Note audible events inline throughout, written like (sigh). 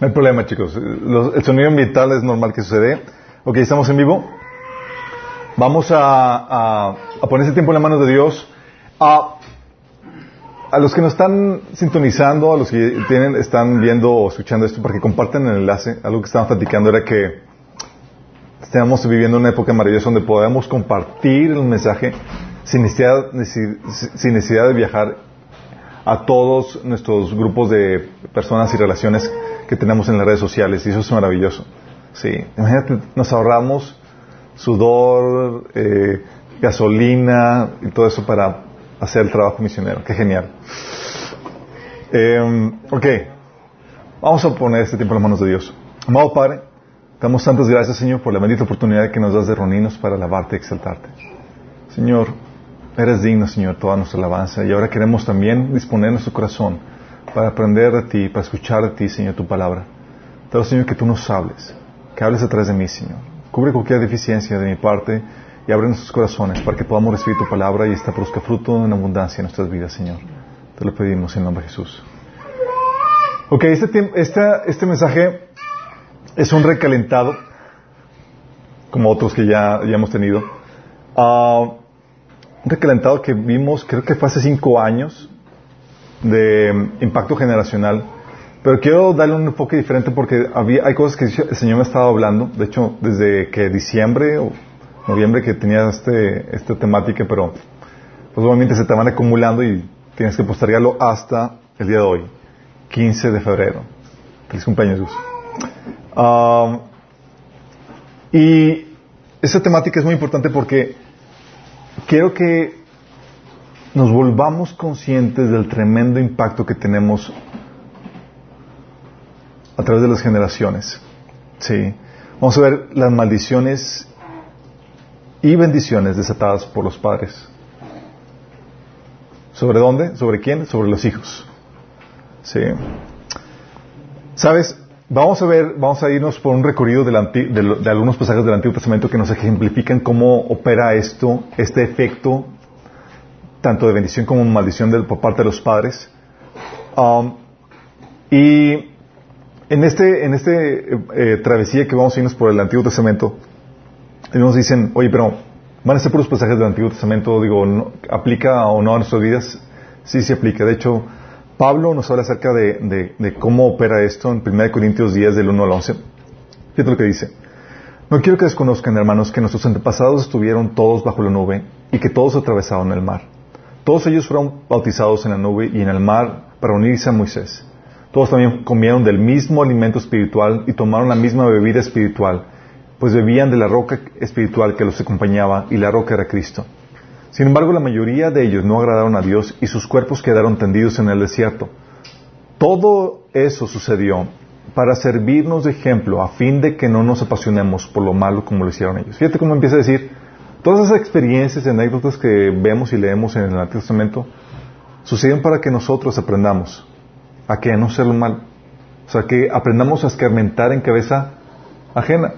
No hay problema, chicos. Los- el sonido ambiental es normal que sucede. Ok, estamos en vivo. Vamos a, poner ese tiempo en las manos de Dios. A, los que nos están sintonizando, a los que tienen, están viendo o escuchando esto, para que compartan el enlace. Algo que estábamos platicando era que estamos viviendo una época maravillosa donde podemos compartir el mensaje sin necesidad, sin necesidad de viajar a todos nuestros grupos de personas y relaciones que tenemos en las redes sociales y eso es maravilloso. Sí, imagínate, nos ahorramos sudor, eh, gasolina y todo eso para hacer el trabajo misionero. Qué genial. Eh, ok, vamos a poner este tiempo en las manos de Dios. Amado Padre, damos tantas gracias, Señor, por la bendita oportunidad que nos das de reunirnos para alabarte y exaltarte. Señor, eres digno, Señor, toda nuestra alabanza y ahora queremos también disponer nuestro corazón para aprender de ti, para escuchar de ti, Señor, tu palabra. Pero, Señor, que tú nos hables, que hables a través de mí, Señor. Cubre cualquier deficiencia de mi parte y abre nuestros corazones para que podamos recibir tu palabra y esta produzca fruto en abundancia en nuestras vidas, Señor. Te lo pedimos en nombre de Jesús. Ok, este, esta- este mensaje es un recalentado, como otros que ya, ya hemos tenido. Ah, un recalentado que vimos, creo que fue hace cinco años, de mm, impacto generacional. Pero quiero darle un enfoque diferente porque había, hay cosas que el Señor me estaba hablando. De hecho, desde que diciembre o noviembre que tenía este, esta temática, pero pues obviamente se te van acumulando y tienes que postergarlo hasta el día de hoy, 15 de febrero. Feliz cumpleaños, Gus. Ah, y esta temática es muy importante porque quiero que nos volvamos conscientes del tremendo impacto que tenemos a través de las generaciones. Sí. Vamos a ver las maldiciones y bendiciones desatadas por los padres. ¿Sobre dónde? ¿Sobre quién? Sobre los hijos. Sí. ¿Sabes? Vamos a ver, vamos a irnos por un recorrido del anti- de, de algunos pasajes del Antiguo Testamento que nos ejemplifican cómo opera esto, este efecto, tanto de bendición como maldición de- por parte de los padres. Um, y en este, en este eh, eh, travesía que vamos a irnos por el Antiguo Testamento, nos dicen, oye, pero van a ser puros pasajes del Antiguo Testamento, digo, ¿no- ¿aplica o no a nuestras vidas? Sí, sí aplica. De hecho, Pablo nos habla acerca de, cómo opera esto en 1 Corintios 10, del 1 al 11. Fíjate lo que dice. No quiero que desconozcan, hermanos, que nuestros antepasados estuvieron todos bajo la nube y que todos atravesaron el mar. Todos ellos fueron bautizados en la nube y en el mar para unirse a Moisés. Todos también comieron del mismo alimento espiritual y tomaron la misma bebida espiritual, pues bebían de la roca espiritual que los acompañaba y la roca era Cristo. Sin embargo, la mayoría de ellos no agradaron a Dios y sus cuerpos quedaron tendidos en el desierto. Todo eso sucedió para servirnos de ejemplo a fin de que no nos apasionemos por lo malo como lo hicieron ellos. Fíjate cómo empieza a decir, todas esas experiencias y anécdotas que vemos y leemos en el Antiguo Testamento suceden para que nosotros aprendamos a que no ser lo malo. O sea, que aprendamos a escarmentar en cabeza ajena.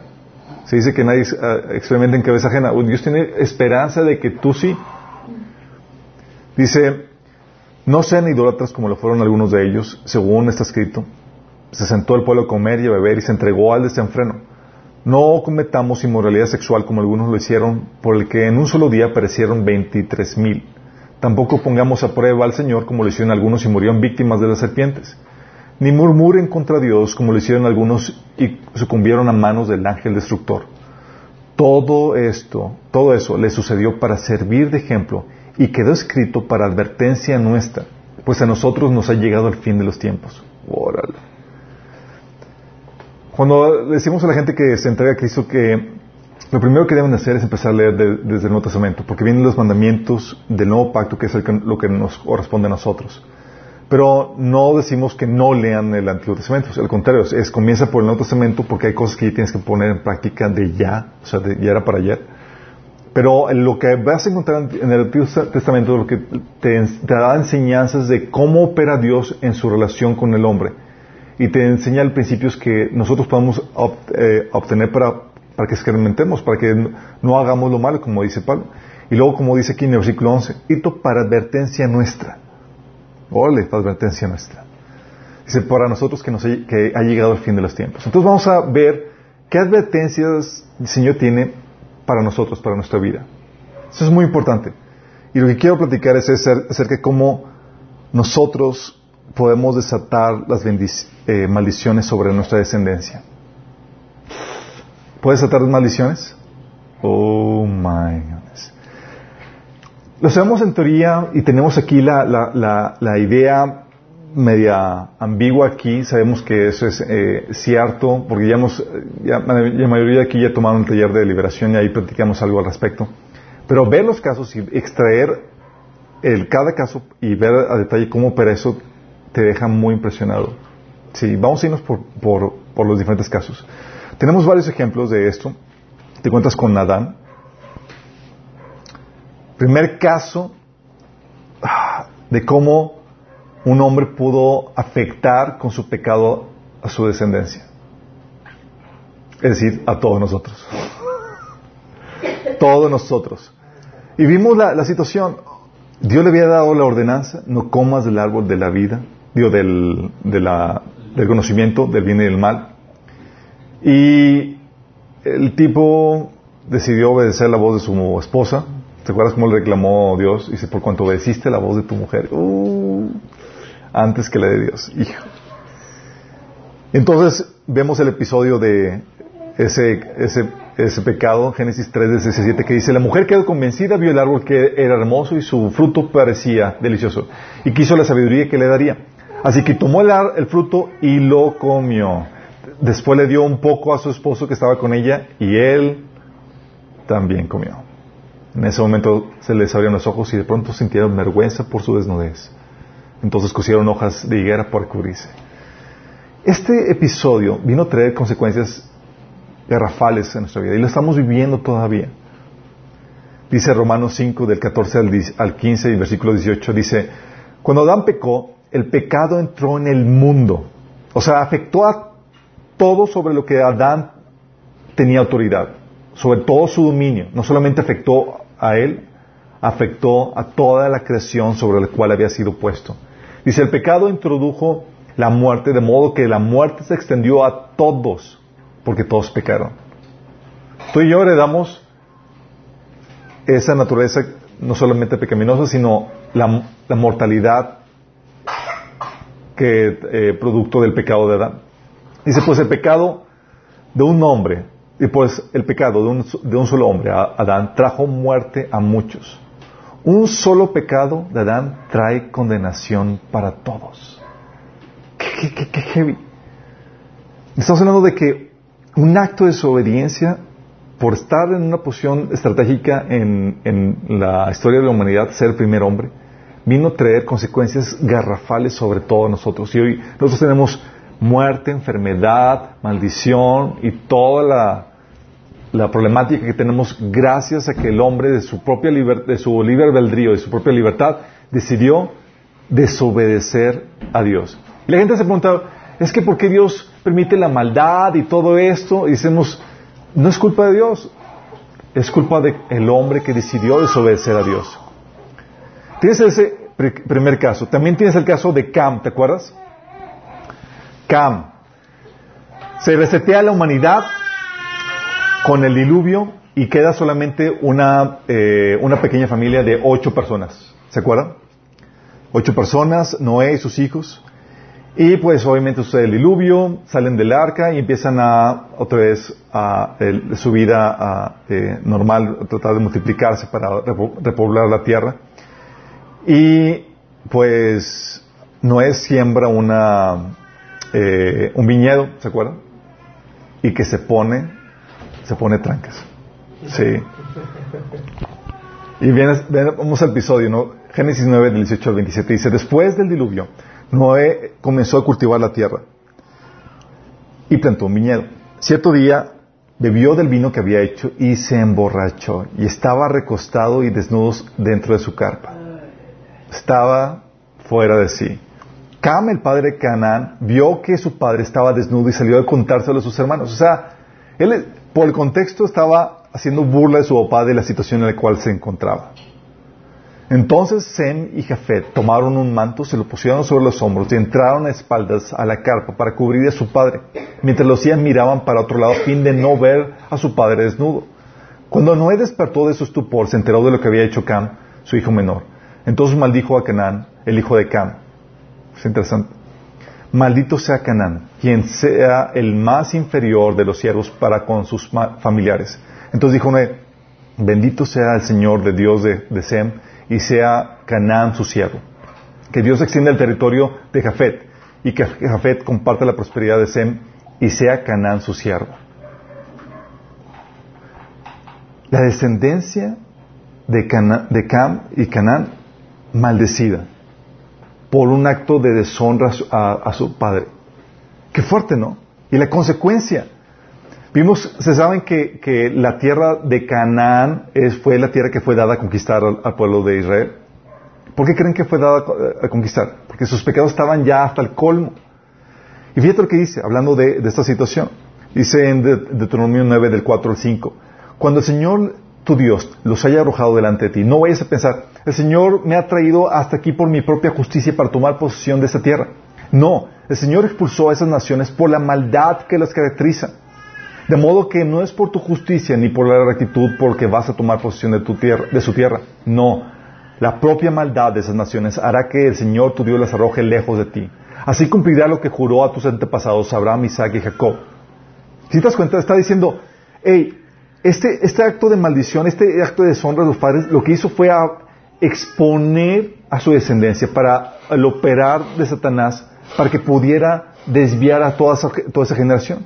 Se dice que nadie uh, experimenta en cabeza ajena. Dios tiene esperanza de que tú sí. Dice, no sean idólatras como lo fueron algunos de ellos, según está escrito. Se sentó el pueblo a comer y a beber y se entregó al desenfreno. No cometamos inmoralidad sexual como algunos lo hicieron, por el que en un solo día perecieron veintitrés mil. Tampoco pongamos a prueba al Señor como lo hicieron algunos y murieron víctimas de las serpientes. Ni murmuren contra Dios como lo hicieron algunos y sucumbieron a manos del ángel destructor. Todo esto, todo eso le sucedió para servir de ejemplo y quedó escrito para advertencia nuestra, pues a nosotros nos ha llegado el fin de los tiempos. Cuando decimos a la gente que se entrega a Cristo que lo primero que deben hacer es empezar a leer de, desde el Nuevo Testamento, porque vienen los mandamientos del nuevo pacto, que es lo que nos corresponde a nosotros. Pero no decimos que no lean el Antiguo Testamento, al contrario, es, comienza por el Nuevo Testamento porque hay cosas que tienes que poner en práctica de ya, o sea, de ya era para ayer. Pero lo que vas a encontrar en el Antiguo Testamento lo que te, da enseñanzas de cómo opera Dios en su relación con el hombre. Y te enseña principios que nosotros podemos eh, obtener para, para que experimentemos, para que no hagamos lo malo, como dice Pablo. Y luego, como dice aquí en el versículo 11, esto para advertencia nuestra. Para advertencia nuestra. Dice, para nosotros que, ha llegado el fin de los tiempos. Entonces vamos a ver qué advertencias el Señor tiene para nosotros, para nuestra vida. Eso es muy importante. Y lo que quiero platicar es acerca de cómo nosotros podemos desatar las eh, maldiciones sobre nuestra descendencia. ¿Puedes desatar maldiciones? Oh my. Lo sabemos en teoría y tenemos aquí la, la, la, idea media ambigua aquí. Sabemos que eso es eh, cierto porque ya, hemos, ya, la mayoría de aquí ya tomaron un taller de liberación y ahí platicamos algo al respecto. Pero ver los casos y extraer el, cada caso y ver a detalle cómo opera eso te deja muy impresionado. Sí, vamos a irnos por, por, por los diferentes casos. Tenemos varios ejemplos de esto. Te cuentas con Adán. Primer caso ah, de cómo un hombre pudo afectar con su pecado a su descendencia. Es decir, a todos nosotros. todos nosotros. Y vimos la, situación. Dios le había dado la ordenanza, no comas del árbol de la vida, digo, del, del conocimiento del bien y del mal. Y el tipo decidió obedecer la voz de su esposa. ¿Te acuerdas cómo le reclamó Dios? Dice, por cuanto obedeciste la voz de tu mujer, uh, antes que la de Dios. Hijo. Entonces vemos el episodio de ese, ese ese pecado, Génesis 3, 17, que dice, la mujer quedó convencida, vio el árbol que era hermoso y su fruto parecía delicioso, y quiso la sabiduría que le daría. Así que tomó el, el fruto y lo comió. Después le dio un poco a su esposo que estaba con ella, y él también comió. En ese momento se les abrieron los ojos y de pronto sintieron vergüenza por su desnudez. Entonces cosieron hojas de higuera para cubrirse. Este episodio vino a traer consecuencias garrafales en nuestra vida y lo estamos viviendo todavía. Dice Romanos 5 del 14 al 15 y versículo 18, dice, cuando Adán pecó, el pecado entró en el mundo. O sea, afectó a todo sobre lo que Adán tenía autoridad, sobre todo su dominio. No solamente afectó a él, afectó a toda la creación sobre la cual había sido puesto. Dice, el pecado introdujo la muerte, de modo que la muerte se extendió a todos porque todos pecaron. Tú y yo heredamos esa naturaleza no solamente pecaminosa, sino la, mortalidad que eh, producto del pecado de Adán. Dice, pues el pecado de un hombre, y pues el pecado de un, de un solo hombre, Adán, trajo muerte a muchos. Un solo pecado de Adán trae condenación para todos. ¿Qué, qué, qué heavy? Estamos hablando de que un acto de desobediencia por estar en una posición estratégica en, la historia de la humanidad, ser el primer hombre, vino a traer consecuencias garrafales sobre todos nosotros. Y hoy nosotros tenemos muerte, enfermedad, maldición y toda la, la problemática que tenemos gracias a que el hombre de su propia de su libre albedrío, de su propia libertad, decidió desobedecer a Dios. Y la gente se pregunta, es que ¿por qué Dios permite la maldad y todo esto? Y decimos, no es culpa de Dios, es culpa del hombre que decidió desobedecer a Dios. Tienes ese primer caso. También tienes el caso de Cam, ¿te acuerdas? Cam. Se resetea la humanidad con el diluvio y queda solamente una, eh, una pequeña familia de ocho personas. ¿Se acuerdan? Ocho personas, Noé y sus hijos. Y pues obviamente sucede el diluvio, salen del arca y empiezan a otra vez a, su vida eh, normal, a tratar de multiplicarse para repoblar la tierra. Y pues Noé siembra eh, un viñedo, ¿se acuerdan? Y que se pone, se pone trancas. Sí. Y vamos al episodio, ¿no? Génesis 9, del 18 al 27, dice, después del diluvio, Noé comenzó a cultivar la tierra y plantó un viñedo. Cierto día bebió del vino que había hecho y se emborrachó y estaba recostado y desnudo dentro de su carpa. Estaba fuera de sí. Cam, el padre de Canaán, vio que su padre estaba desnudo y salió a contárselo a sus hermanos. O sea, él por el contexto estaba haciendo burla de su papá de la situación en la cual se encontraba. Entonces Sem y Jafet tomaron un manto, se lo pusieron sobre los hombros y entraron a espaldas a la carpa para cubrir a su padre, mientras los días miraban para otro lado a fin de no ver a su padre desnudo. Cuando Noé despertó de su estupor, se enteró de lo que había hecho Cam, su hijo menor. Entonces maldijo a Canaán, el hijo de Cam. Es interesante. Maldito sea Canaán, quien sea el más inferior de los siervos para con sus familiares. Entonces dijo bendito sea el Señor de Dios de, Sem, y sea Canaán su siervo. Que Dios extienda el territorio de Jafet y que Jafet comparte la prosperidad de Sem y sea Canaán su siervo. La descendencia de, de Cam y Canaán maldecida por un acto de deshonra a, su padre. Qué fuerte, ¿no? Y la consecuencia. Vimos, se saben que, la tierra de Canaán es, fue la tierra que fue dada a conquistar al, pueblo de Israel. ¿Por qué creen que fue dada a, conquistar? Porque sus pecados estaban ya hasta el colmo. Y fíjate lo que dice, hablando de, esta situación. Dice en Deuteronomio 9, del 4 al 5. Cuando el Señor, tu Dios, los haya arrojado delante de ti, no vayas a pensar, el Señor me ha traído hasta aquí por mi propia justicia para tomar posesión de esta tierra. No, el Señor expulsó a esas naciones por la maldad que las caracteriza. De modo que no es por tu justicia ni por la rectitud porque vas a tomar posesión de, tu tierra, de su tierra. No, la propia maldad de esas naciones hará que el Señor tu Dios las arroje lejos de ti. Así cumplirá lo que juró a tus antepasados Abraham, Isaac y Jacob. Si te das cuenta, está diciendo, hey, este, este acto de maldición, este acto de deshonra de los padres, lo que hizo fue a exponer a su descendencia para el operar de Satanás, para que pudiera desviar a toda esa, toda esa generación.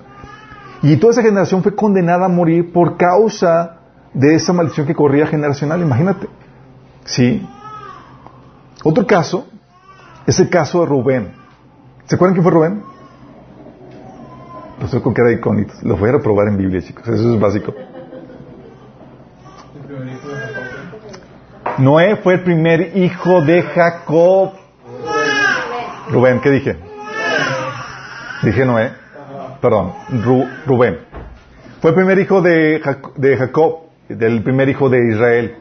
Y toda esa generación fue condenada a morir por causa de esa maldición que corría generacional, imagínate. ¿Sí? Otro caso es el caso de Rubén. ¿Se acuerdan quién fue Rubén? Sé con qué era icónico. Lo voy a reprobar en Biblia, chicos. Eso es básico. Noé fue el primer hijo de Jacob. Rubén, ¿qué dije? Dije Noé. Perdón, Rubén. Fue el primer hijo de, de Jacob, del primer hijo de Israel.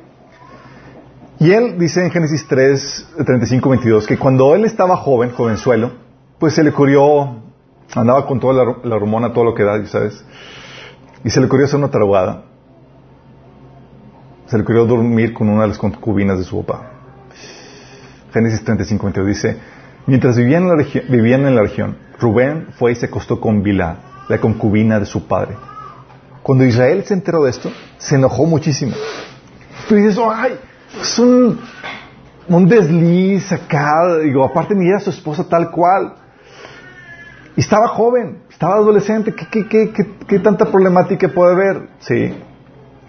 Y él dice en Génesis 3, 35, 22, que cuando él estaba joven, jovenzuelo, pues se le ocurrió, andaba con toda la, la hormona, todo lo que da, ¿sabes? Y se le ocurrió hacer una tarugada se le ocurrió dormir con una de las concubinas de su papá. Génesis 35, dice, mientras vivían en, la vivían en la región, Rubén fue y se acostó con Bilá, la concubina de su padre. Cuando Israel se enteró de esto, se enojó muchísimo. Tú dices, ay, es un, un desliz acá, digo, aparte mira a su esposa tal cual. Y estaba joven, estaba adolescente, ¿qué, qué, qué, qué tanta problemática puede haber? Sí,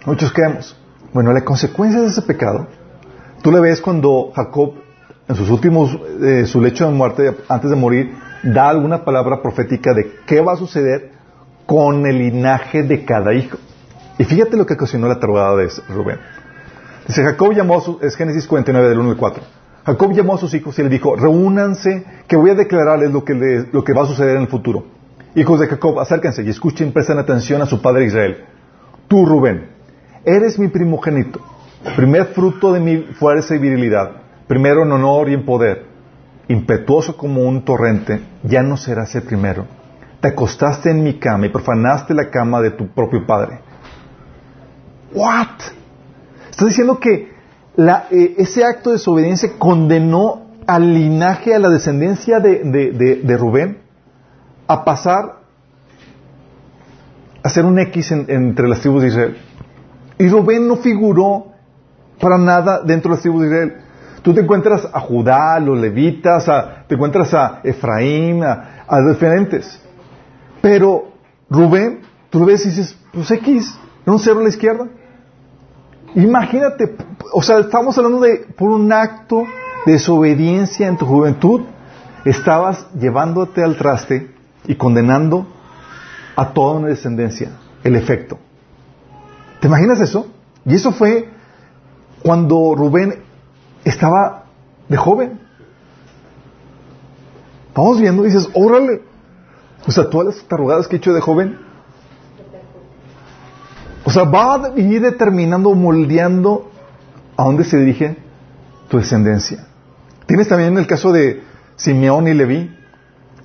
muchos creemos. Bueno, la consecuencia de ese pecado, tú le ves cuando Jacob, en sus últimos, eh, su lecho de muerte, antes de morir, da alguna palabra profética de qué va a suceder con el linaje de cada hijo. Y fíjate lo que ocasionó la tarugada de Rubén. Dice, Jacob llamó a sus, es Génesis 49 del 1 al 4. Jacob llamó a sus hijos y le dijo, reúnanse, que voy a declararles lo que, lo que va a suceder en el futuro. Hijos de Jacob, acérquense y escuchen, presten atención a su padre Israel. Tú, Rubén, Eres mi primogénito, primer fruto de mi fuerza y virilidad, primero en honor y en poder, impetuoso como un torrente, ya no serás el primero. Te acostaste en mi cama y profanaste la cama de tu propio padre. ¿What? Estás diciendo que eh, ese acto de desobediencia condenó al linaje, a la descendencia de, Rubén, a pasar a ser un X entre las tribus de Israel. Y Rubén no figuró para nada dentro de las tribus de Israel. Tú te encuentras a Judá, a los levitas, te encuentras a Efraín, a, los diferentes. Pero Rubén, tú lo ves y dices, pues X, era un cero a la izquierda. Imagínate, o sea, estamos hablando de por un acto de desobediencia en tu juventud, estabas llevándote al traste y condenando a toda una descendencia, el efecto. ¿Te imaginas eso? Y eso fue cuando Rubén estaba de joven. Vamos viendo dices, órale. O sea, todas las tarugadas que he hecho de joven. O sea, va a ir determinando, moldeando a dónde se dirige tu descendencia. Tienes también el caso de Simeón y Leví.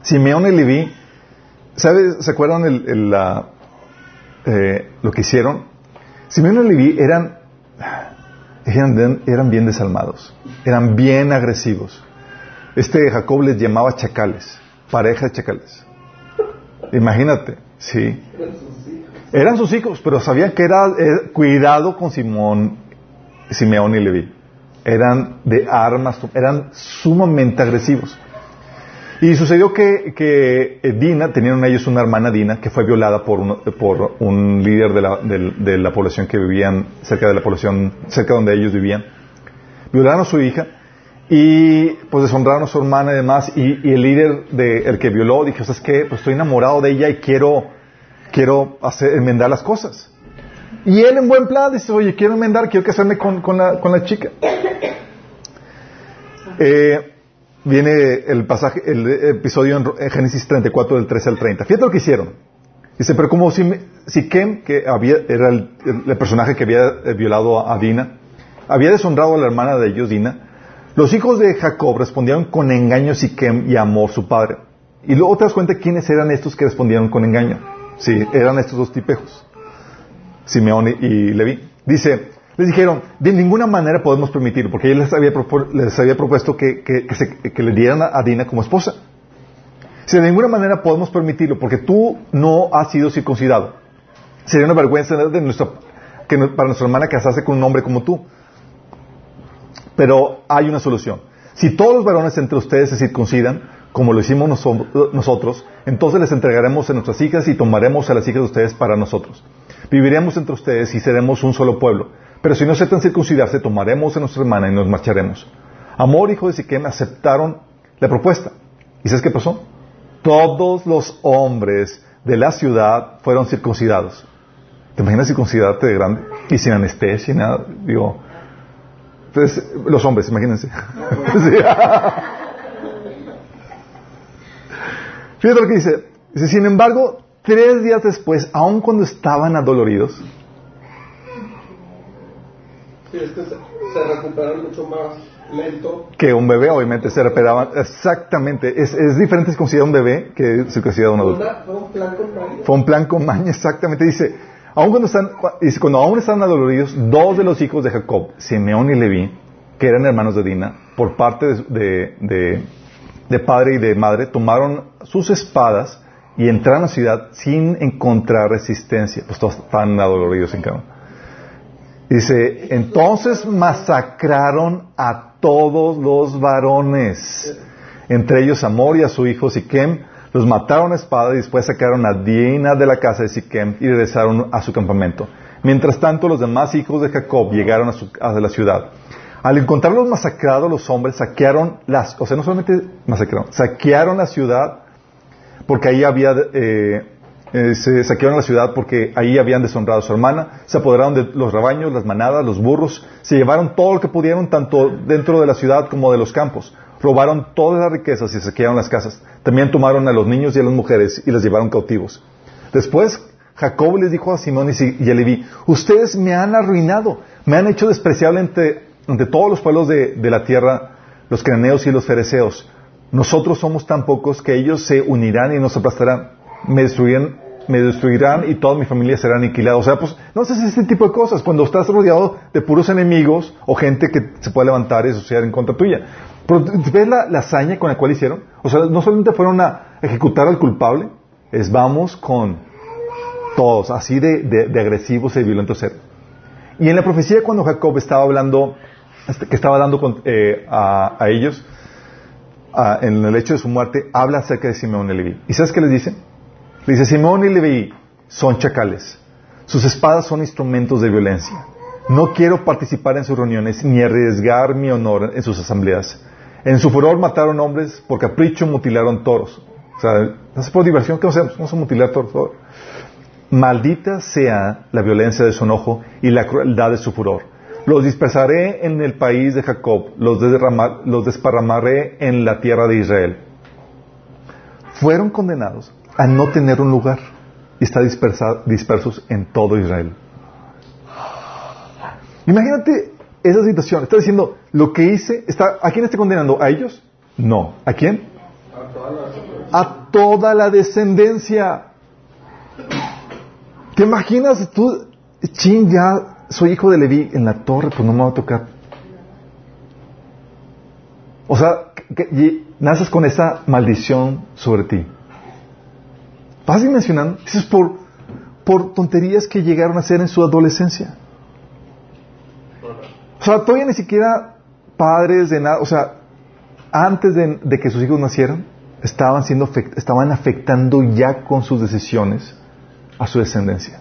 Simeón y Leví, ¿sabes? ¿Se acuerdan el, eh, lo que hicieron? Simeón y Leví eran, eran, bien desalmados, eran bien agresivos. Este Jacob les llamaba chacales, pareja de chacales. Imagínate, sí. Eran sus hijos, pero sabían que era eh, cuidado con Simón, Simeón y Leví. Eran de armas, eran sumamente agresivos. Y sucedió que, que eh, Dina, tenían ellos una hermana Dina, que fue violada por un, por un líder de la, de, la población que vivían cerca de la población, cerca donde ellos vivían. Violaron a su hija y pues deshonraron a su hermana y demás. Y, el líder de, el que violó dijo, ¿sabes qué? Pues estoy enamorado de ella y quiero, quiero hacer, enmendar las cosas. Y él en buen plan dice, oye, quiero enmendar, quiero casarme con, con, la, con la chica. Eh, viene el pasaje, el episodio en Génesis 34 del 13 al 30. Fíjate lo que hicieron. Dice, pero como si, Siquem, que había, era el, personaje que había eh, violado a Dina, había deshonrado a la hermana de ellos, Dina, los hijos de Jacob respondieron con engaño a Siquem y amor su padre. Y luego te das cuenta quiénes eran estos que respondieron con engaño. Sí, eran estos dos tipejos, Simeón y Leví. Dice, les dijeron, de ninguna manera podemos permitir, porque él les había, les había propuesto que, le dieran a Dina como esposa. Si de ninguna manera podemos permitirlo, porque tú no has sido circuncidado. Sería una vergüenza de nuestra, que para nuestra hermana casarse con un hombre como tú. Pero hay una solución. Si todos los varones entre ustedes se circuncidan, como lo hicimos nosotros, entonces les entregaremos a nuestras hijas y tomaremos a las hijas de ustedes para nosotros. Viviremos entre ustedes y seremos un solo pueblo. Pero si no aceptan circuncidarse, tomaremos a nuestra hermana y nos marcharemos. Amor, hijo de Siquem, aceptaron la propuesta. ¿Y sabes qué pasó? Todos los hombres de la ciudad fueron circuncidados. ¿Te imaginas circuncidarte de grande? Y sin anestesia y nada. Digo, entonces, los hombres, imagínense. (laughs) Fíjate lo que dice. Dice, sin embargo, tres días después, aun cuando estaban adoloridos, Sí, es que se, recuperan mucho más lento. Que un bebé, obviamente, se recuperaban. Exactamente. Es, es diferente si considera un bebé que si considera un adulto. Fue un plan con maña. Fue un plan con maña, exactamente. Dice, aun cuando están, dice, cuando aún están adoloridos, dos de los hijos de Jacob, Simeón y Leví, que eran hermanos de Dina, por parte de, de, de padre y de madre, tomaron sus espadas y entraron a la ciudad sin encontrar resistencia. Pues todos estaban adoloridos en cama. Dice, entonces masacraron a todos los varones, entre ellos Amor y a su hijo Siquem, los mataron a espada y después sacaron a Dina de la casa de Siquem y regresaron a su campamento. Mientras tanto, los demás hijos de Jacob llegaron a, su, a la ciudad. Al encontrarlos masacrados, los hombres saquearon las, o sea, no solamente masacraron, saquearon la ciudad porque ahí había eh, eh, se saquearon la ciudad porque ahí habían deshonrado a su hermana, se apoderaron de los rebaños, las manadas, los burros, se llevaron todo lo que pudieron tanto dentro de la ciudad como de los campos, robaron todas las riquezas y saquearon las casas, también tomaron a los niños y a las mujeres y les llevaron cautivos. Después Jacob les dijo a Simón y a Leví, ustedes me han arruinado, me han hecho despreciable entre, todos los pueblos de, de la tierra, los cananeos y los fereceos. Nosotros somos tan pocos que ellos se unirán y nos aplastarán me destruirán, me destruirán y toda mi familia será aniquilada. O sea, pues, no si este tipo de cosas, cuando estás rodeado de puros enemigos o gente que se puede levantar y asociar en contra tuya. Pero ¿ves la, hazaña con la cual hicieron? O sea, no solamente fueron a ejecutar al culpable, es vamos con todos, así de, de, agresivos y violentos ser. Y en la profecía cuando Jacob estaba hablando, este, que estaba dando eh, a, a, ellos, en el hecho de su muerte, habla acerca de Simeón y Leví. ¿Y sabes qué les dice? Dice, Simón y Levi son chacales. Sus espadas son instrumentos de violencia. No quiero participar en sus reuniones ni arriesgar mi honor en sus asambleas. En su furor mataron hombres, por capricho mutilaron toros. O sea, no por diversión, ¿qué hacemos? Vamos a mutilar toros. Maldita sea la violencia de su enojo y la crueldad de su furor. Los dispersaré en el país de Jacob, los, los desparramaré en la tierra de Israel. Fueron condenados a no tener un lugar y está dispersos en todo Israel. Imagínate esa situación. Está diciendo, lo que hice, está, ¿a quién está condenando? ¿A ellos? No. ¿A quién? A toda la descendencia. ¿Te imaginas tú, chin, ya soy hijo de Leví en la torre, pues no me va a tocar? O sea, naces con esa maldición sobre ti. ¿Vas dimensionando? Eso es por, por tonterías que llegaron a ser en su adolescencia. O sea, todavía ni siquiera padres de nada, o sea, antes de, que sus hijos nacieran, estaban siendo estaban afectando ya con sus decisiones a su descendencia.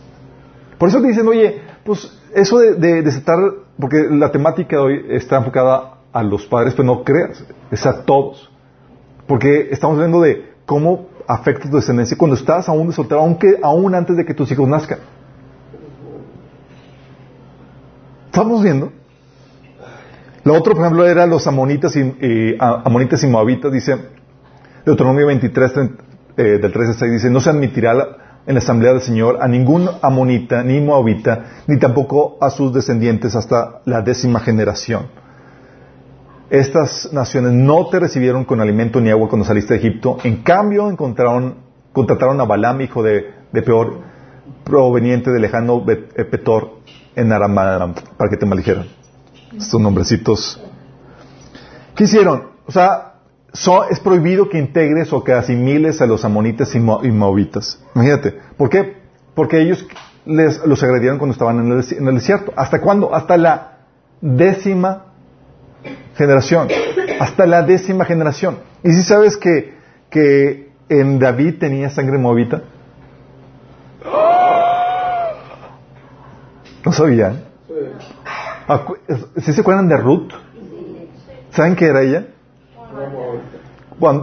Por eso te dicen, oye, pues eso de, de desatar, porque la temática de hoy está enfocada a los padres, pero no creas, es a todos. Porque estamos hablando de cómo afecta tu descendencia cuando estás aún de soltero, aunque aún antes de que tus hijos nazcan. Estamos viendo lo otro, por ejemplo, era los amonitas y, amonitas y moabitas, dice Deuteronomio 23, eh, del 13 al 6, dice, no se admitirá en la asamblea del Señor a ningún amonita, ni moabita, ni tampoco a sus descendientes hasta la décima generación. Estas naciones no te recibieron con alimento ni agua cuando saliste de Egipto. En cambio, encontraron, contrataron a Balaam, hijo de, Peor, proveniente de lejano eh, Petor, en Aram, para que te maldijeran estos nombrecitos. ¿Qué hicieron? O sea, es prohibido que integres o que asimiles a los amonitas y, moabitas. Imagínate. ¿Por qué? Porque ellos les, los agredieron cuando estaban en el, desierto. ¿Hasta cuándo? Hasta la décima generación. Hasta la décima generación. ¿Y si sabes que, que en David tenía sangre moabita? No sabían. ¿Sí se acuerdan de Ruth? ¿Saben qué era ella?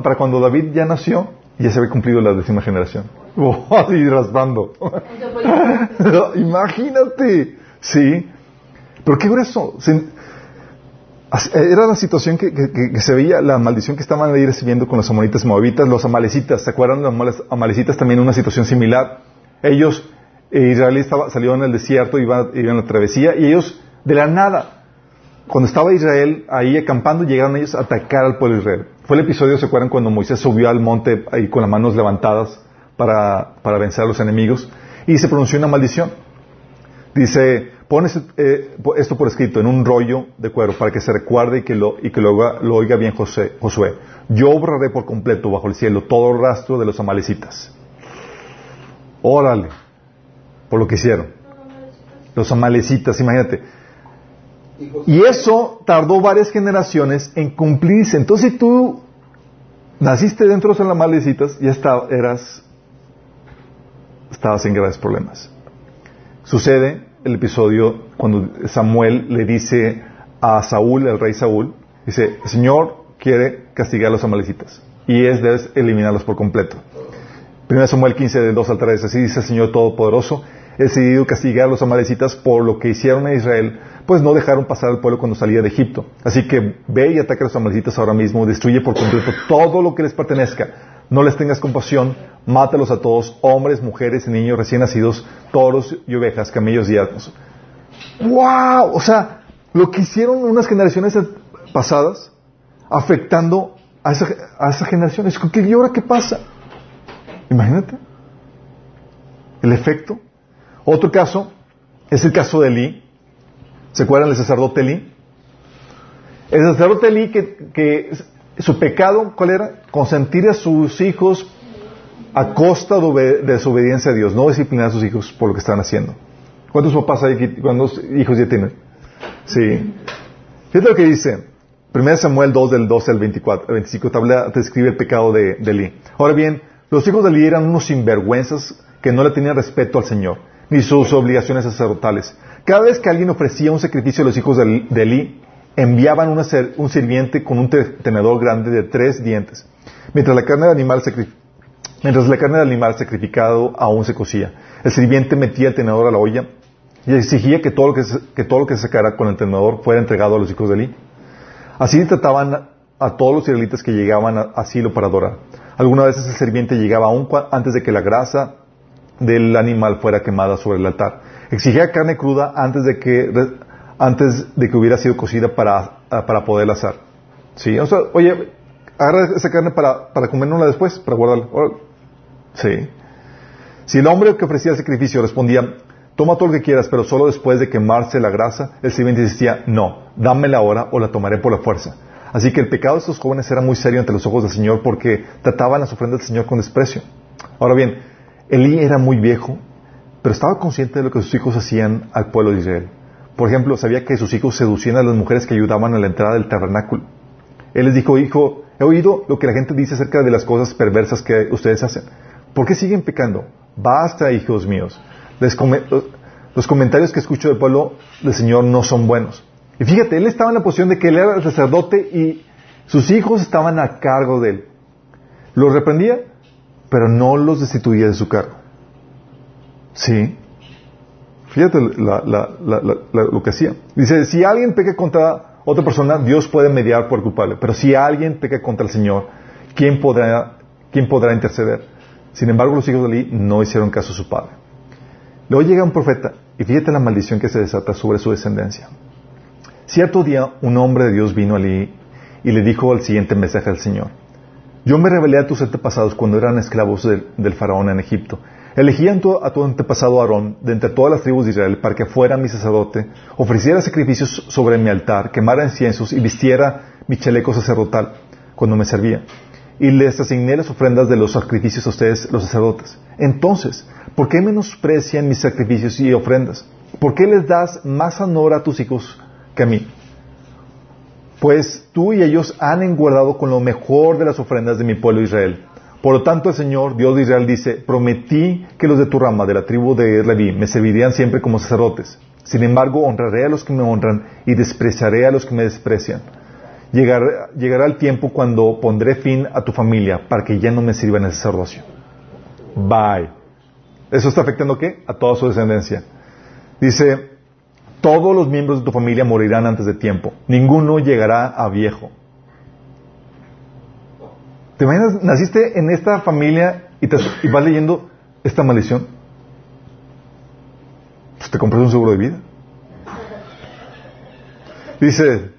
para cuando David ya nació, ya se había cumplido la décima generación. (laughs) así raspando. (laughs) Imagínate. Sí. Pero qué grueso. Era la situación que, se veía, la maldición que estaban ahí recibiendo con los amonitas moabitas, los amalecitas. ¿Se acuerdan los amalecitas también una situación similar? Ellos, eh, Israel estaba, salió en el desierto, iban, iban a la travesía, y ellos de la nada. Cuando estaba Israel ahí acampando, llegaron ellos a atacar al pueblo de Israel. Fue el episodio, ¿se acuerdan? Cuando Moisés subió al monte ahí con las manos levantadas para, para vencer a los enemigos y se pronunció una maldición. Dice, pon eh, esto por escrito en un rollo de cuero para que se recuerde y que lo, y que lo, oiga bien José, Josué. Yo borraré por completo bajo el cielo todo el rastro de los amalecitas. Órale, por lo que hicieron. Los amalecitas, imagínate. Y eso tardó varias generaciones en cumplirse. Entonces, si tú naciste dentro de las malecitas, ya eras, estabas en graves problemas. Sucede el episodio cuando Samuel le dice a Saúl, el rey Saúl, dice, Señor quiere castigar a los amalecitas y es de eliminarlos por completo. 1 Samuel 15, del 2 al 3, así dice el Señor Todopoderoso, he decidido castigar a los amalecitas por lo que hicieron a Israel pues no dejaron pasar al pueblo cuando salía de Egipto. Así que ve y ataca a los amalecitas ahora mismo, destruye por completo todo lo que les pertenezca. No les tengas compasión, mátalos a todos, hombres, mujeres y niños recién nacidos, toros y ovejas, camellos y asnos. ¡Wow! O sea, lo que hicieron unas generaciones pasadas, afectando a esa, a esa generación. Es que, ¿y ahora qué pasa? Imagínate. El efecto. Otro caso es el caso de Lee. ¿Se acuerdan del sacerdote Elí? El sacerdote Elí que, su pecado, ¿cuál era? Consentir a sus hijos a costa de, su obediencia a Dios, no disciplinar a sus hijos por lo que están haciendo. ¿Cuántos papás hay ¿Cuántos hijos ya tienen? Sí. Fíjate lo que dice. 1 Samuel 2 del 12 al 24, 25 te, describe el pecado de, de. Ahora bien, los hijos de Elí eran unos sinvergüenzas que no le tenían respeto al Señor, ni sus obligaciones sacerdotales. Cada vez que alguien ofrecía un sacrificio a los hijos de Eli, enviaban un sirviente con un tenedor grande de tres dientes, mientras la carne del animal, mientras la carne del animal sacrificado aún se cocía. El sirviente metía el tenedor a la olla y exigía que todo lo que, todo lo que se sacara con el tenedor fuera entregado a los hijos de Eli. Así trataban a todos los israelitas que llegaban a asilo para adorar. Algunas veces el sirviente llegaba aún antes de que la grasa del animal fuera quemada sobre el altar. Exigía carne cruda antes de que antes de que hubiera sido cocida para, para poderla asar. ¿Sí? O sea, oye, agarra esa carne para, para comérnosla después, para guardarla. Sí. Si el hombre que ofrecía el sacrificio respondía, toma todo lo que quieras, pero solo después de quemarse la grasa, el sirviente insistía, no, dámela ahora o la tomaré por la fuerza. Así que el pecado de estos jóvenes era muy serio ante los ojos del Señor porque trataban las ofrendas del Señor con desprecio. Ahora bien, Elí era muy viejo, pero estaba consciente de lo que sus hijos hacían al pueblo de Israel. Por ejemplo, sabía que sus hijos seducían a las mujeres que ayudaban a la entrada del tabernáculo. Él les dijo, hijo, he oído lo que la gente dice acerca de las cosas perversas que ustedes hacen. ¿Por qué siguen pecando? Basta, hijos míos. los comentarios que escucho del pueblo del Señor no son buenos. Y fíjate, él estaba en la posición de que él era el sacerdote y sus hijos estaban a cargo de él. Los reprendía, pero no los destituía de su cargo. Sí. Fíjate lo que hacía. Dice, si alguien peca contra otra persona, Dios puede mediar por culpable. Pero si alguien peca contra el Señor, ¿quién podrá, quién podrá interceder? Sin embargo, los hijos de Eli no hicieron caso a su padre. Luego llega un profeta y fíjate la maldición que se desata sobre su descendencia. Cierto día, un hombre de Dios vino a Eli y le dijo el siguiente mensaje al Señor. Yo me revelé a tus antepasados cuando eran esclavos del, faraón en Egipto. Elegí a tu, antepasado Aarón de entre todas las tribus de Israel para que fuera mi sacerdote, ofreciera sacrificios sobre mi altar, quemara inciensos y vistiera mi chaleco sacerdotal cuando me servía. Y les asigné las ofrendas de los sacrificios a ustedes, los sacerdotes. Entonces, ¿por qué menosprecian mis sacrificios y ofrendas? ¿Por qué les das más honor a tus hijos que a mí? pues tú y ellos han enguardado con lo mejor de las ofrendas de mi pueblo Israel. Por lo tanto, el Señor, Dios de Israel, dice, prometí que los de tu rama, de la tribu de Leví, me servirían siempre como sacerdotes. Sin embargo, honraré a los que me honran y despreciaré a los que me desprecian. Llegará, el tiempo cuando pondré fin a tu familia para que ya no me sirva en el sacerdocio. Bye. ¿Eso está afectando qué? A toda su descendencia. Dice, todos los miembros de tu familia morirán antes de tiempo. Ninguno llegará a viejo. ¿Te imaginas? Naciste en esta familia y, te, vas leyendo esta maldición. Pues te compras un seguro de vida. Dice,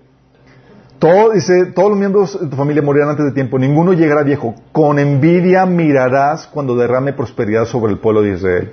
todo, dice, todos los miembros de tu familia morirán antes de tiempo. Ninguno llegará viejo. Con envidia mirarás cuando derrame prosperidad sobre el pueblo de Israel.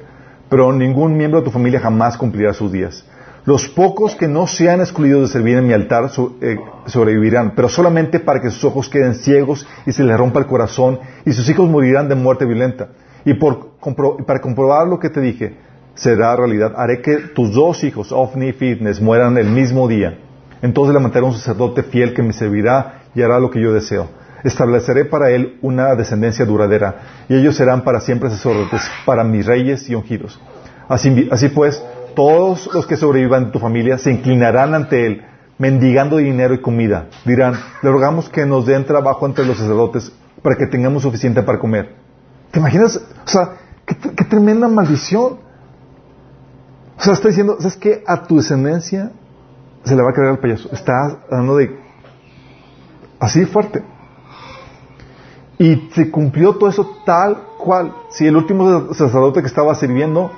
Pero ningún miembro de tu familia jamás cumplirá sus días. Los pocos que no sean excluidos de servir en mi altar eh, sobrevivirán, pero solamente para que sus ojos queden ciegos y se les rompa el corazón y sus hijos morirán de muerte violenta. Y para comprobar lo que te dije, será realidad. Haré que tus dos hijos, Ofni y Fitness, mueran el mismo día. Entonces levantaré un sacerdote fiel que me servirá y hará lo que yo deseo. Estableceré para él una descendencia duradera y ellos serán para siempre sacerdotes para mis reyes y ungidos. así pues, todos los que sobrevivan de tu familia se inclinarán ante Él, mendigando dinero y comida. Dirán, le rogamos que nos den trabajo entre los sacerdotes para que tengamos suficiente para comer. ¿Te imaginas? O sea, qué, tremenda maldición. O sea, está diciendo, ¿sabes qué? A tu descendencia se le va a creer al payaso. Está hablando de así fuerte. Y se cumplió todo eso tal cual. Si el último sacerdote que estaba sirviendo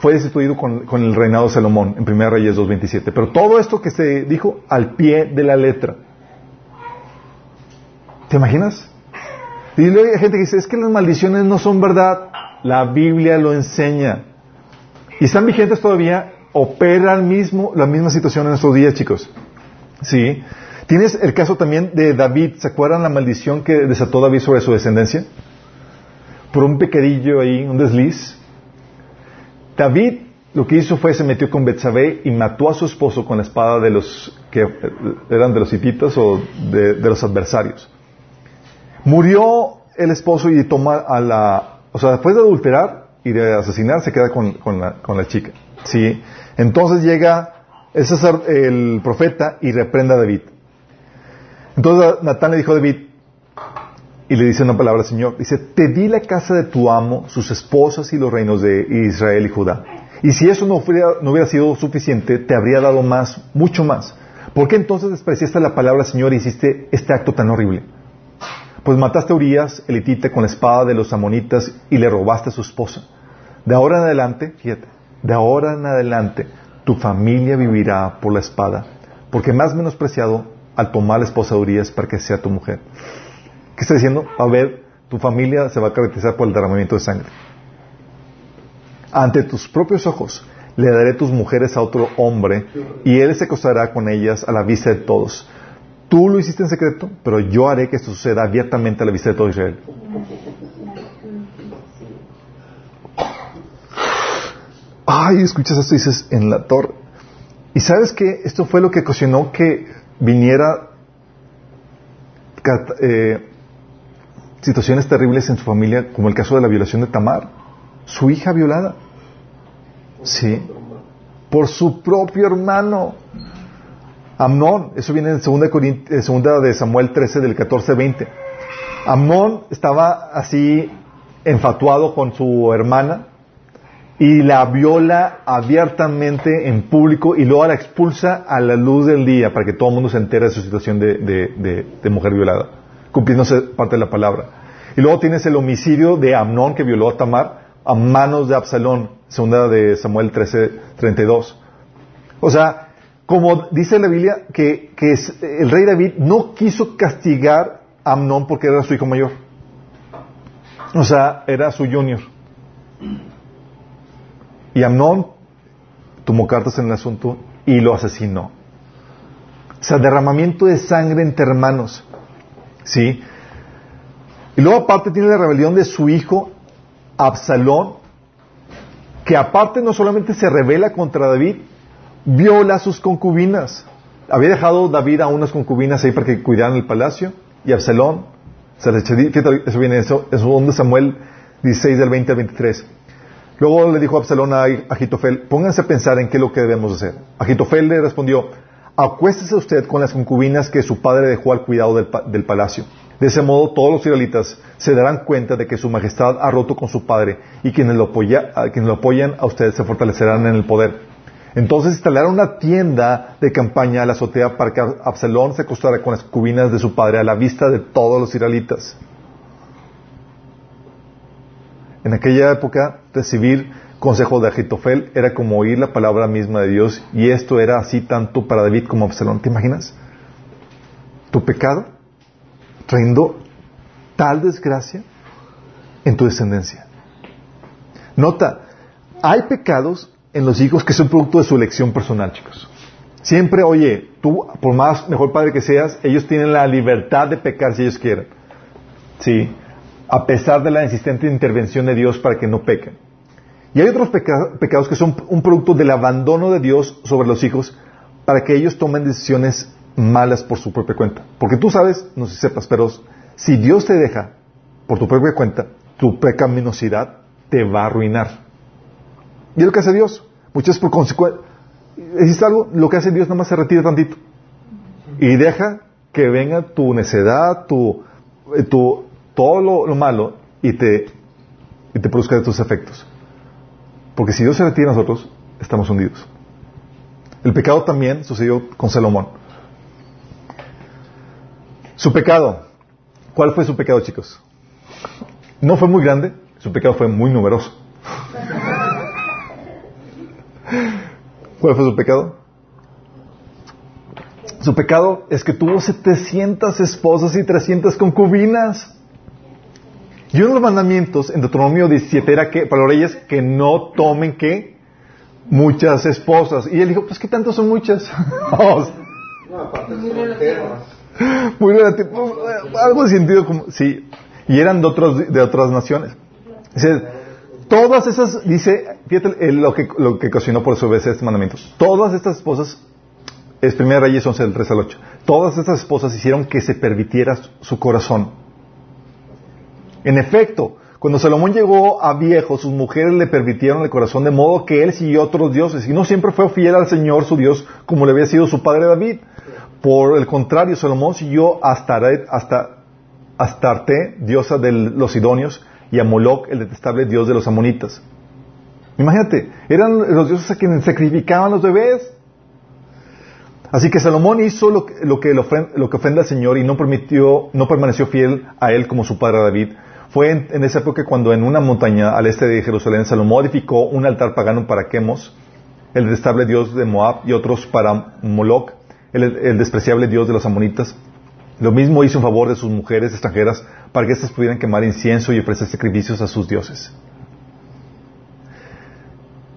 fue destituido con, el reinado de Salomón en 1 Reyes 2.27. Pero todo esto que se dijo al pie de la letra. ¿Te imaginas? Y luego hay gente que dice, es que las maldiciones no son verdad. La Biblia lo enseña. Y están vigentes todavía, opera el mismo, la misma situación en nuestros días, chicos. Sí. Tienes el caso también de David. ¿Se acuerdan la maldición que desató David sobre su descendencia? Por un pecadillo ahí, un desliz. David lo que hizo fue se metió con Betsabé y mató a su esposo con la espada de los que eran de los hititas o de, los adversarios. Murió el esposo y toma a la, o sea, después de adulterar y de asesinar se queda con, la, chica. ¿sí? Entonces llega el, el profeta y reprenda a David. Entonces Natán le dijo a David, y le dice una palabra al Señor. Dice, te di la casa de tu amo, sus esposas y los reinos de Israel y Judá. Y si eso no hubiera, no hubiera sido suficiente, te habría dado más, mucho más. ¿Por qué entonces despreciaste la palabra Señor y hiciste este acto tan horrible? Pues mataste a Urias, elitita, con la espada de los amonitas y le robaste a su esposa. De ahora en adelante, fíjate, de ahora en adelante, tu familia vivirá por la espada, porque más menospreciado al tomar la esposa de Urias para que sea tu mujer. ¿Qué está diciendo? A ver, tu familia se va a caracterizar por el derramamiento de sangre. Ante tus propios ojos le daré tus mujeres a otro hombre y él se acostará con ellas a la vista de todos. Tú lo hiciste en secreto, pero yo haré que esto suceda abiertamente a la vista de todo Israel. Ay, escuchas esto y dices, en la torre. Y sabes que esto fue lo que ocasionó que viniera eh, situaciones terribles en su familia, como el caso de la violación de Tamar, su hija violada. Sí, por su propio hermano. Amnón, eso viene en 2 de, segunda de Samuel 13 del 14-20. Amnón estaba así enfatuado con su hermana y la viola abiertamente en público y luego la expulsa a la luz del día para que todo el mundo se entere de su situación de, mujer violada, cumpliéndose parte de la palabra. Y luego tienes el homicidio de Amnón que violó a Tamar a manos de Absalón, segunda de Samuel 13, 32. O sea, como dice la Biblia, que, el rey David no quiso castigar a Amnón porque era su hijo mayor. O sea, era su junior. Y Amnón tomó cartas en el asunto y lo asesinó. O sea, derramamiento de sangre entre hermanos. ¿Sí? Y luego aparte tiene la rebelión de su hijo Absalón, que aparte no solamente se revela contra David, viola a sus concubinas. Había dejado David a unas concubinas ahí para que cuidaran el palacio y Absalón se le fíjate, eso viene eso, es de Samuel 16 del 20 al 23. Luego le dijo Absalón a Agitofel, pónganse a pensar en qué es lo que debemos hacer. Agitofel le respondió, acuéstese usted con las concubinas que su padre dejó al cuidado del, palacio. De ese modo todos los israelitas se darán cuenta de que su majestad ha roto con su padre y quienes lo, quienes lo apoyan a ustedes se fortalecerán en el poder. Entonces instalaron una tienda de campaña a la azotea para que Absalón se acostara con las cubinas de su padre a la vista de todos los israelitas. En aquella época, recibir consejo de Agitofel era como oír la palabra misma de Dios y esto era así tanto para David como Absalón. ¿Te imaginas? Tu pecado trayendo tal desgracia en tu descendencia. Nota, hay pecados en los hijos que son producto de su elección personal, chicos. Siempre, oye, tú, por más mejor padre que seas, ellos tienen la libertad de pecar si ellos quieren. Sí, a pesar de la insistente intervención de Dios para que no pequen. Y hay otros pecados que son un producto del abandono de Dios sobre los hijos para que ellos tomen decisiones malas por su propia cuenta. Porque tú sabes, no sé si sepas, pero si Dios te deja por tu propia cuenta, tu pecaminosidad te va a arruinar. Y es lo que hace Dios. Muchas por consecuencia. ¿Existe algo? Lo que hace Dios nada más se retira tantito. Y deja que venga tu necedad, tu, tu todo lo, malo y te, y te produzca tus efectos. Porque si Dios se retira a nosotros, estamos hundidos. El pecado también sucedió con Salomón. Su pecado. ¿Cuál fue su pecado, chicos? No fue muy grande, su pecado fue muy numeroso. (laughs) ¿Cuál fue su pecado? Su pecado es que tuvo 700 esposas y 300 concubinas. Y uno de los mandamientos en Deuteronomio 17 era que, para los reyes, que no tomen que muchas esposas. Y él dijo, pues ¿qué tanto son muchas? (laughs) Muy relativo. Algo de sentido como, sí. Y eran de, otros, de otras naciones. Dice, Todas esas, dice, fíjate lo, que, lo que ocasionó por su vez estos mandamientos. Todas estas esposas, es Primera Reyes 11 del 3 al 8, todas estas esposas hicieron que se permitiera su corazón. En efecto, cuando Salomón llegó a viejo, sus mujeres le permitieron el corazón de modo que él siguió otros dioses y no siempre fue fiel al Señor su Dios como le había sido su padre David. Por el contrario, Salomón siguió hasta, hasta Astarte, diosa de los Sidonios, y a Moloch, el detestable dios de los amonitas. Imagínate, eran los dioses a quienes sacrificaban los bebés. Así que Salomón hizo lo que, lo que, ofende, al Señor y no permitió, no permaneció fiel a él como su padre David. Fue en, esa época cuando en una montaña al este de Jerusalén Salomón edificó un altar pagano para Quemos el detestable dios de Moab, y otros para Moloch, el, despreciable dios de los amonitas. Lo mismo hizo en favor de sus mujeres extranjeras para que éstas pudieran quemar incienso y ofrecer sacrificios a sus dioses.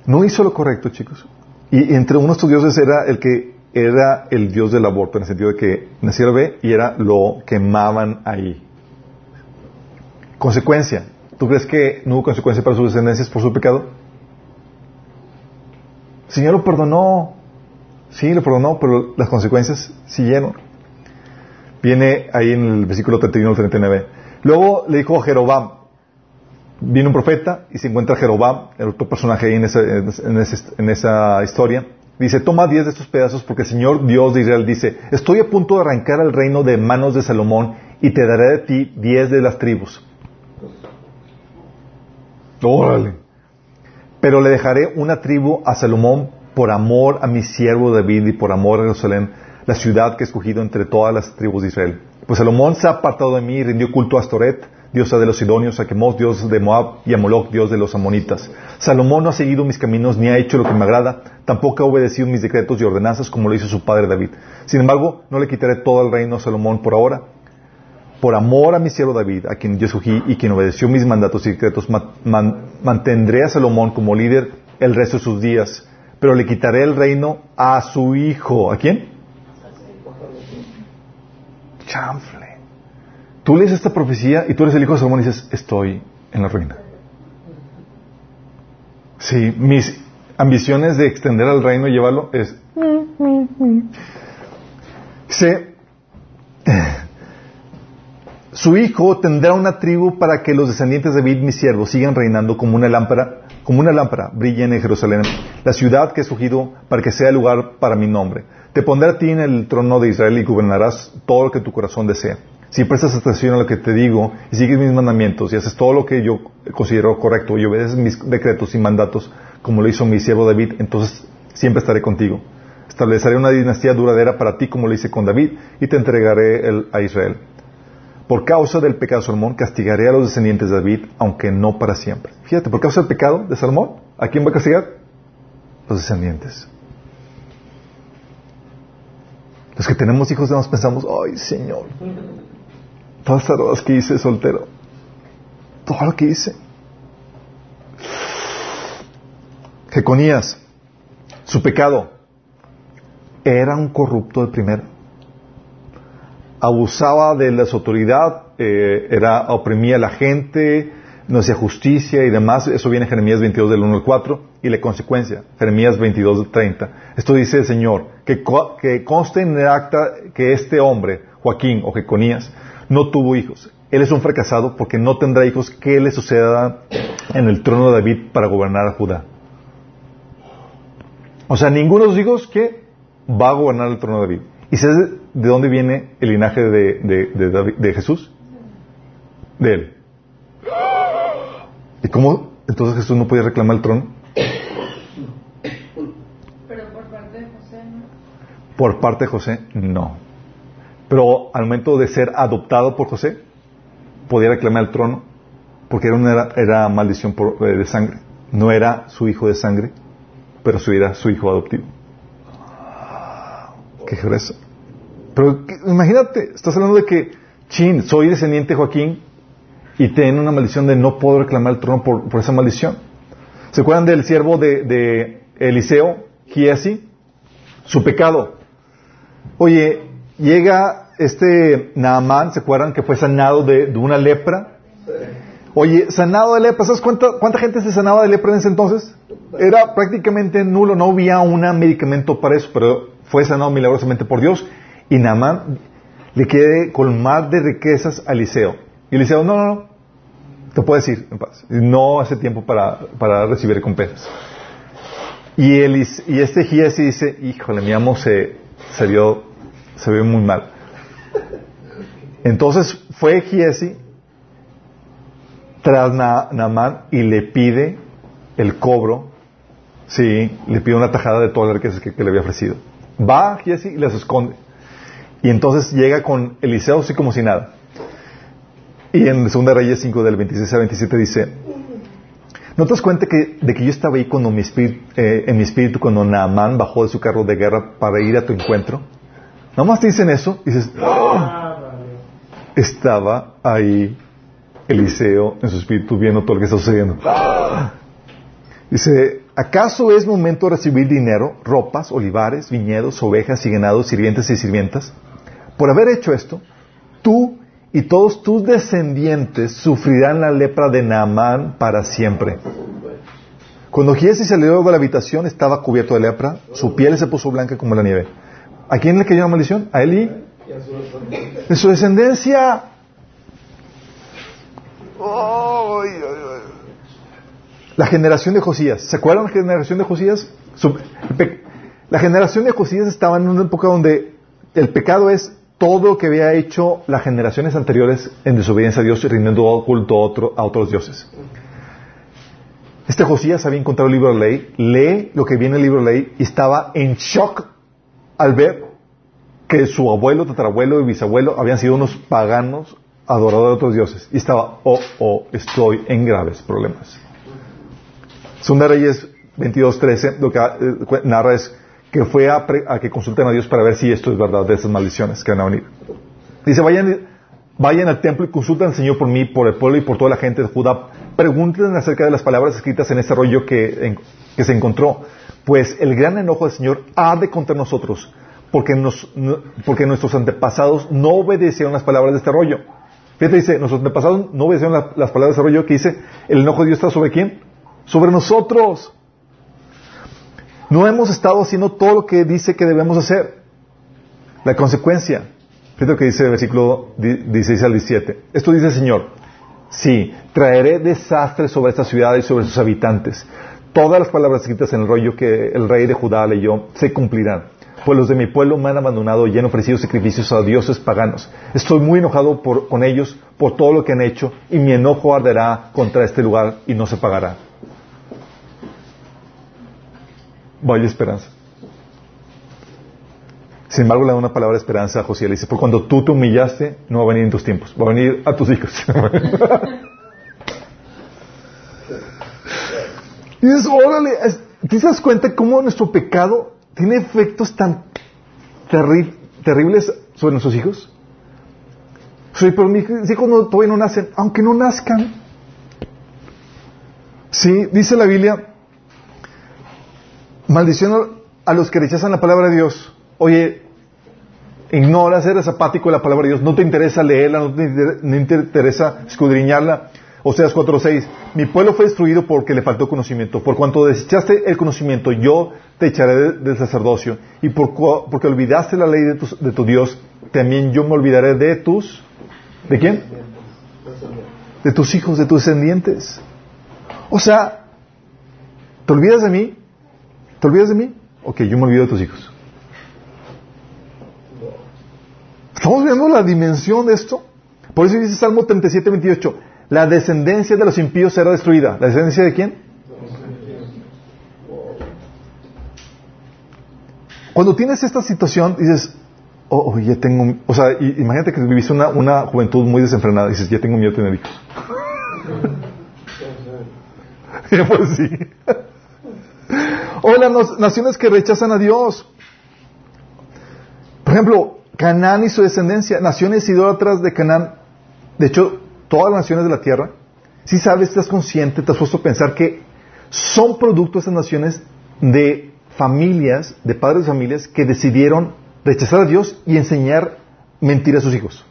No hizo lo correcto, chicos. Y entre uno de estos dioses era el que era el dios del aborto, en el sentido de que el bebé y era lo quemaban ahí. Consecuencia. ¿Tú crees que no hubo consecuencia para sus descendencias por su pecado? El Señor lo perdonó. Sí, lo perdonó, pero las consecuencias siguieron. Viene ahí en el versículo 31 39. Luego le dijo a Jerobam, viene un profeta y se encuentra Jerobam, el otro personaje ahí en esa, en esa, en esa historia. Dice, toma diez de estos pedazos porque el Señor Dios de Israel dice, estoy a punto de arrancar el reino de manos de Salomón y te daré de ti diez de las tribus. Órale. Pero le dejaré una tribu a Salomón por amor a mi siervo David y por amor a Jerusalén, la ciudad que he escogido entre todas las tribus de Israel. Pues Salomón se ha apartado de mí y rindió culto a Astoret, diosa de los sidonios, a Quemos, dios de Moab, y a Moloch, dios de los amonitas. Salomón no ha seguido mis caminos ni ha hecho lo que me agrada, tampoco ha obedecido mis decretos y ordenanzas como lo hizo su padre David. Sin embargo, no le quitaré todo el reino a Salomón por ahora. Por amor a mi siervo David, a quien yo escogí y quien obedeció mis mandatos y decretos, mantendré a Salomón como líder el resto de sus días, pero le quitaré el reino a su hijo. ¿A quién? Chanfle. Tú lees esta profecía y tú eres el hijo de Salomón y dices, estoy en la ruina. Sí, mis ambiciones de extender al reino y llevarlo es... Dice, su hijo tendrá una tribu para que los descendientes de David, mi siervo, sigan reinando como una lámpara, como una lámpara brilla en Jerusalén, la ciudad que he escogido para que sea el lugar para mi nombre. Te pondré a ti en el trono de Israel y gobernarás todo lo que tu corazón desea. Si prestas atención a lo que te digo y sigues mis mandamientos y haces todo lo que yo considero correcto y obedeces mis decretos y mandatos como lo hizo mi siervo David, entonces siempre estaré contigo. Estableceré una dinastía duradera para ti como lo hice con David y te entregaré a Israel. Por causa del pecado de Salomón castigaré a los descendientes de David, aunque no para siempre. Fíjate, por causa del pecado de Salomón, ¿a quién va a castigar? Los descendientes. Los que tenemos hijos, nos pensamos, ay Señor, todas las horas que hice soltero, todo lo que hice. Jeconías, su pecado, era un corrupto de primero. Abusaba de las autoridades, eh, era, oprimía a la gente, no hacía justicia y demás. Eso viene en Jeremías 22 del 1 al 4 y la consecuencia, Jeremías 22 del 30. Esto dice el Señor, que, conste en el acta que este hombre, Joaquín o Jeconías, no tuvo hijos. Él es un fracasado porque no tendrá hijos que le sucedan en el trono de David para gobernar a Judá. O sea, ninguno de los hijos que va a gobernar el trono de David. ¿Y sabes de dónde viene el linaje de, de, de Jesús? De él. ¿Y cómo entonces Jesús no podía reclamar el trono? Pero por parte de José, ¿no? Por parte de José, no. Pero al momento de ser adoptado por José, podía reclamar el trono, porque era, una, era maldición por, eh, de sangre. No era su hijo de sangre, pero su era su hijo adoptivo. Qué grueso. Pero imagínate, estás hablando de que, chin, soy descendiente de Joaquín y tiene una maldición de no puedo reclamar el trono por, por esa maldición. ¿Se acuerdan del siervo de, de Eliseo, Giesi? Su pecado. Oye, llega este Naamán, ¿se acuerdan que fue sanado de, de una lepra? Oye, sanado de lepra, ¿sabes cuánta, cuánta gente se sanaba de lepra en ese entonces? Era prácticamente nulo, no había un medicamento para eso, pero fue sanado milagrosamente por Dios y Naamán le quiere colmar de riquezas a Eliseo. Y Eliseo, no, no, no, te puedes ir en paz. No hace tiempo para, para recibir recompensas. Y, el, y este Giesi dice, híjole, mi amo se, se vio, se muy mal. Entonces fue Giesi tras Naamán y le pide el cobro, sí, le pide una tajada de todas las riquezas que, que le había ofrecido. Va Giesi y las esconde. Y entonces llega con Eliseo así como si nada. Y en 2 Reyes 5 del 26 al 27 dice, ¿No te das cuenta que, de que yo estaba ahí cuando mi espíritu, eh, en mi espíritu cuando Naamán bajó de su carro de guerra para ir a tu encuentro? Nada más te dicen eso y dices, "Ah". estaba ahí Eliseo en su espíritu viendo todo lo que está sucediendo. Dice, ¿acaso es momento de recibir dinero, ropas, olivares, viñedos, ovejas y ganados, sirvientes y sirvientas? Por haber hecho esto, tú y todos tus descendientes sufrirán la lepra de Naamán para siempre. Cuando Giesi salió de la habitación estaba cubierto de lepra, su piel se puso blanca como la nieve. ¿A quién le cayó la maldición? A él y de su descendencia. Ay, ay, ay. La generación de Josías. ¿Se acuerdan la generación de Josías? La generación de Josías estaba en una época donde el pecado es todo lo que había hecho las generaciones anteriores en desobediencia a Dios y rindiendo culto a, otro- a otros dioses. Este Josías había encontrado el libro de ley, lee lo que viene en el libro de ley y estaba en shock al ver que su abuelo, tatarabuelo y bisabuelo habían sido unos paganos adoradores de otros dioses. Y estaba, oh, oh, estoy en graves problemas. Segunda Reyes 22.13 lo que eh, narra es que fue a, pre- a que consulten a Dios para ver si esto es verdad de esas maldiciones que van a venir. Dice, vayan, vayan al templo y consulten al Señor por mí, por el pueblo y por toda la gente de Judá. Pregunten acerca de las palabras escritas en ese rollo que, se encontró. Pues el gran enojo del Señor arde contra nosotros, porque, nos- no- porque nuestros antepasados no obedecieron las palabras de este rollo. Fíjate, dice, nuestros antepasados no obedecieron la- las palabras de ese rollo que dice, el enojo de Dios está sobre quién? Sobre nosotros. No hemos estado haciendo todo lo que dice que debemos hacer. La consecuencia. Fíjate lo que dice el versículo di- 16 al 17. Esto dice el Señor. Sí, traeré desastre sobre esta ciudad y sobre sus habitantes. Todas las palabras escritas en el rollo que el rey de Judá leyó se cumplirán. Pues los de mi pueblo me han abandonado y han ofrecido sacrificios a dioses paganos. Estoy muy enojado por- con ellos por todo lo que han hecho y mi enojo arderá contra este lugar y no se pagará. Vaya esperanza. Sin embargo, le da una palabra de esperanza a José. Le dice, por cuando tú te humillaste, no va a venir en tus tiempos, va a venir a tus hijos. (laughs) y dices, órale, ¿te das cuenta cómo nuestro pecado tiene efectos tan terri- terribles sobre nuestros hijos? Sí, pero mis hijos no- todavía no nacen, aunque no nazcan. Sí, dice la Biblia, maldición a los que rechazan la palabra de Dios. Oye, ignoras, eres apático de la palabra de Dios, no te interesa leerla, no te, inter- no te interesa escudriñarla. Oseas 4:6, mi pueblo fue destruido porque le faltó conocimiento. Por cuanto desechaste el conocimiento, yo te echaré de- del sacerdocio. Y por porque olvidaste la ley de, de tu Dios, también yo me olvidaré de tus... ¿De quién? De tus hijos, de tus descendientes. O sea, ¿te olvidas de mí? ¿Te olvidas de mí? Ok, yo me olvido de tus hijos. ¿Estamos viendo la dimensión de esto? Por eso dice Salmo 37, 28, la descendencia de los impíos será destruida. ¿La descendencia de quién? Cuando tienes esta situación, dices, oh, oh, ya tengo, o sea, imagínate que viviste una, una juventud muy desenfrenada, dices, ya tengo miedo de tener hijos. (laughs) pues sí. O las naciones que rechazan a Dios. Por ejemplo, Canaán y su descendencia, naciones idólatras de Canaán. De hecho, todas las naciones de la tierra, si sabes, estás consciente, te has puesto a pensar que son producto de esas naciones de familias, de padres de familias que decidieron rechazar a Dios y enseñar mentira a sus hijos.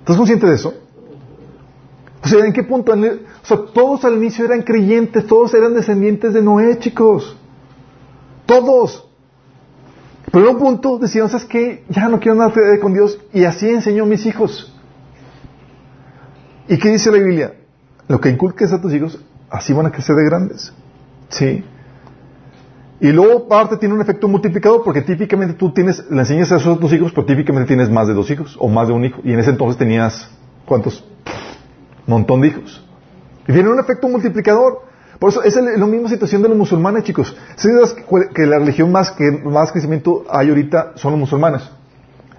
¿Estás consciente de eso? O sea, ¿en qué punto? O sea, todos al inicio eran creyentes, todos eran descendientes de Noé, chicos. Todos. Pero en un punto decían, ¿sabes qué? Ya no quiero nada con Dios. Y así enseñó mis hijos. ¿Y qué dice la Biblia? Lo que inculques a tus hijos, así van a crecer de grandes. ¿Sí? Y luego, aparte, tiene un efecto multiplicador, porque típicamente tú tienes, le enseñas eso a tus hijos, pero típicamente tienes más de dos hicos, o más de un hijo. Y en ese entonces tenías, ¿cuántos? montón de hijos. Y tiene un efecto multiplicador. Por eso es la misma situación de los musulmanes, chicos. ¿Sabes que, que la religión más que más crecimiento hay ahorita son los musulmanes?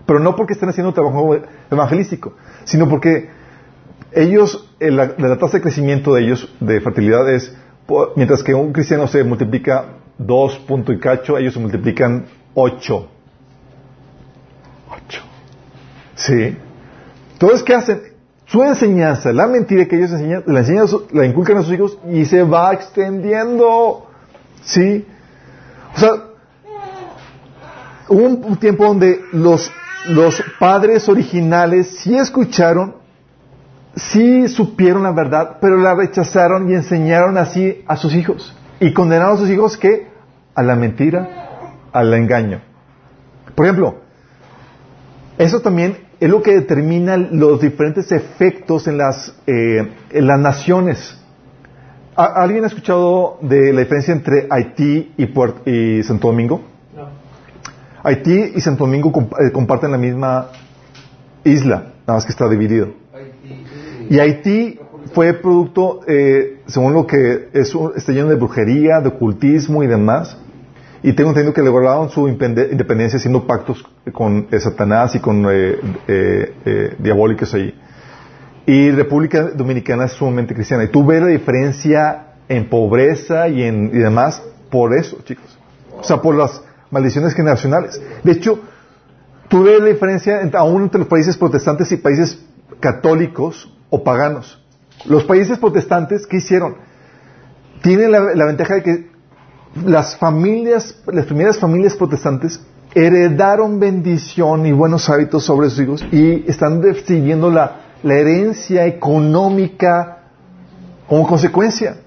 Pero no porque estén haciendo trabajo evangelístico, sino porque ellos, eh, la, la tasa de crecimiento de ellos, de fertilidad, es mientras que un cristiano se multiplica dos punto y cacho, ellos se multiplican ocho. Ocho. Sí. Entonces, ¿qué hacen? Su enseñanza, la mentira que ellos enseñan, la, enseñan la inculcan a sus hijos y se va extendiendo. ¿Sí? O sea, hubo un tiempo donde los, los padres originales sí escucharon, sí supieron la verdad, pero la rechazaron y enseñaron así a sus hijos. Y condenaron a sus hijos que a la mentira, al engaño. Por ejemplo, eso también es lo que determina los diferentes efectos en las, eh, en las naciones. ¿A- ¿Alguien ha escuchado de la diferencia entre Haití y, Puert- y Santo Domingo? No. Haití y Santo Domingo eh, comparten la misma isla, nada más que está dividido. Y Haití fue producto, eh, según lo que es, un- está lleno de brujería, de ocultismo y demás. Y tengo entendido que lograron su independencia haciendo pactos con eh, Satanás y con eh, eh, diabólicos ahí. Y República Dominicana es sumamente cristiana. Y tú ves la diferencia en pobreza y en y demás por eso, chicos. O sea, por las maldiciones generacionales. De hecho, tú ves la diferencia aún entre los países protestantes y países católicos o paganos. Los países protestantes, ¿qué hicieron? Tienen la ventaja de que las familias, las primeras familias protestantes heredaron bendición y buenos hábitos sobre sus hijos y están recibiendo la, la herencia económica como consecuencia.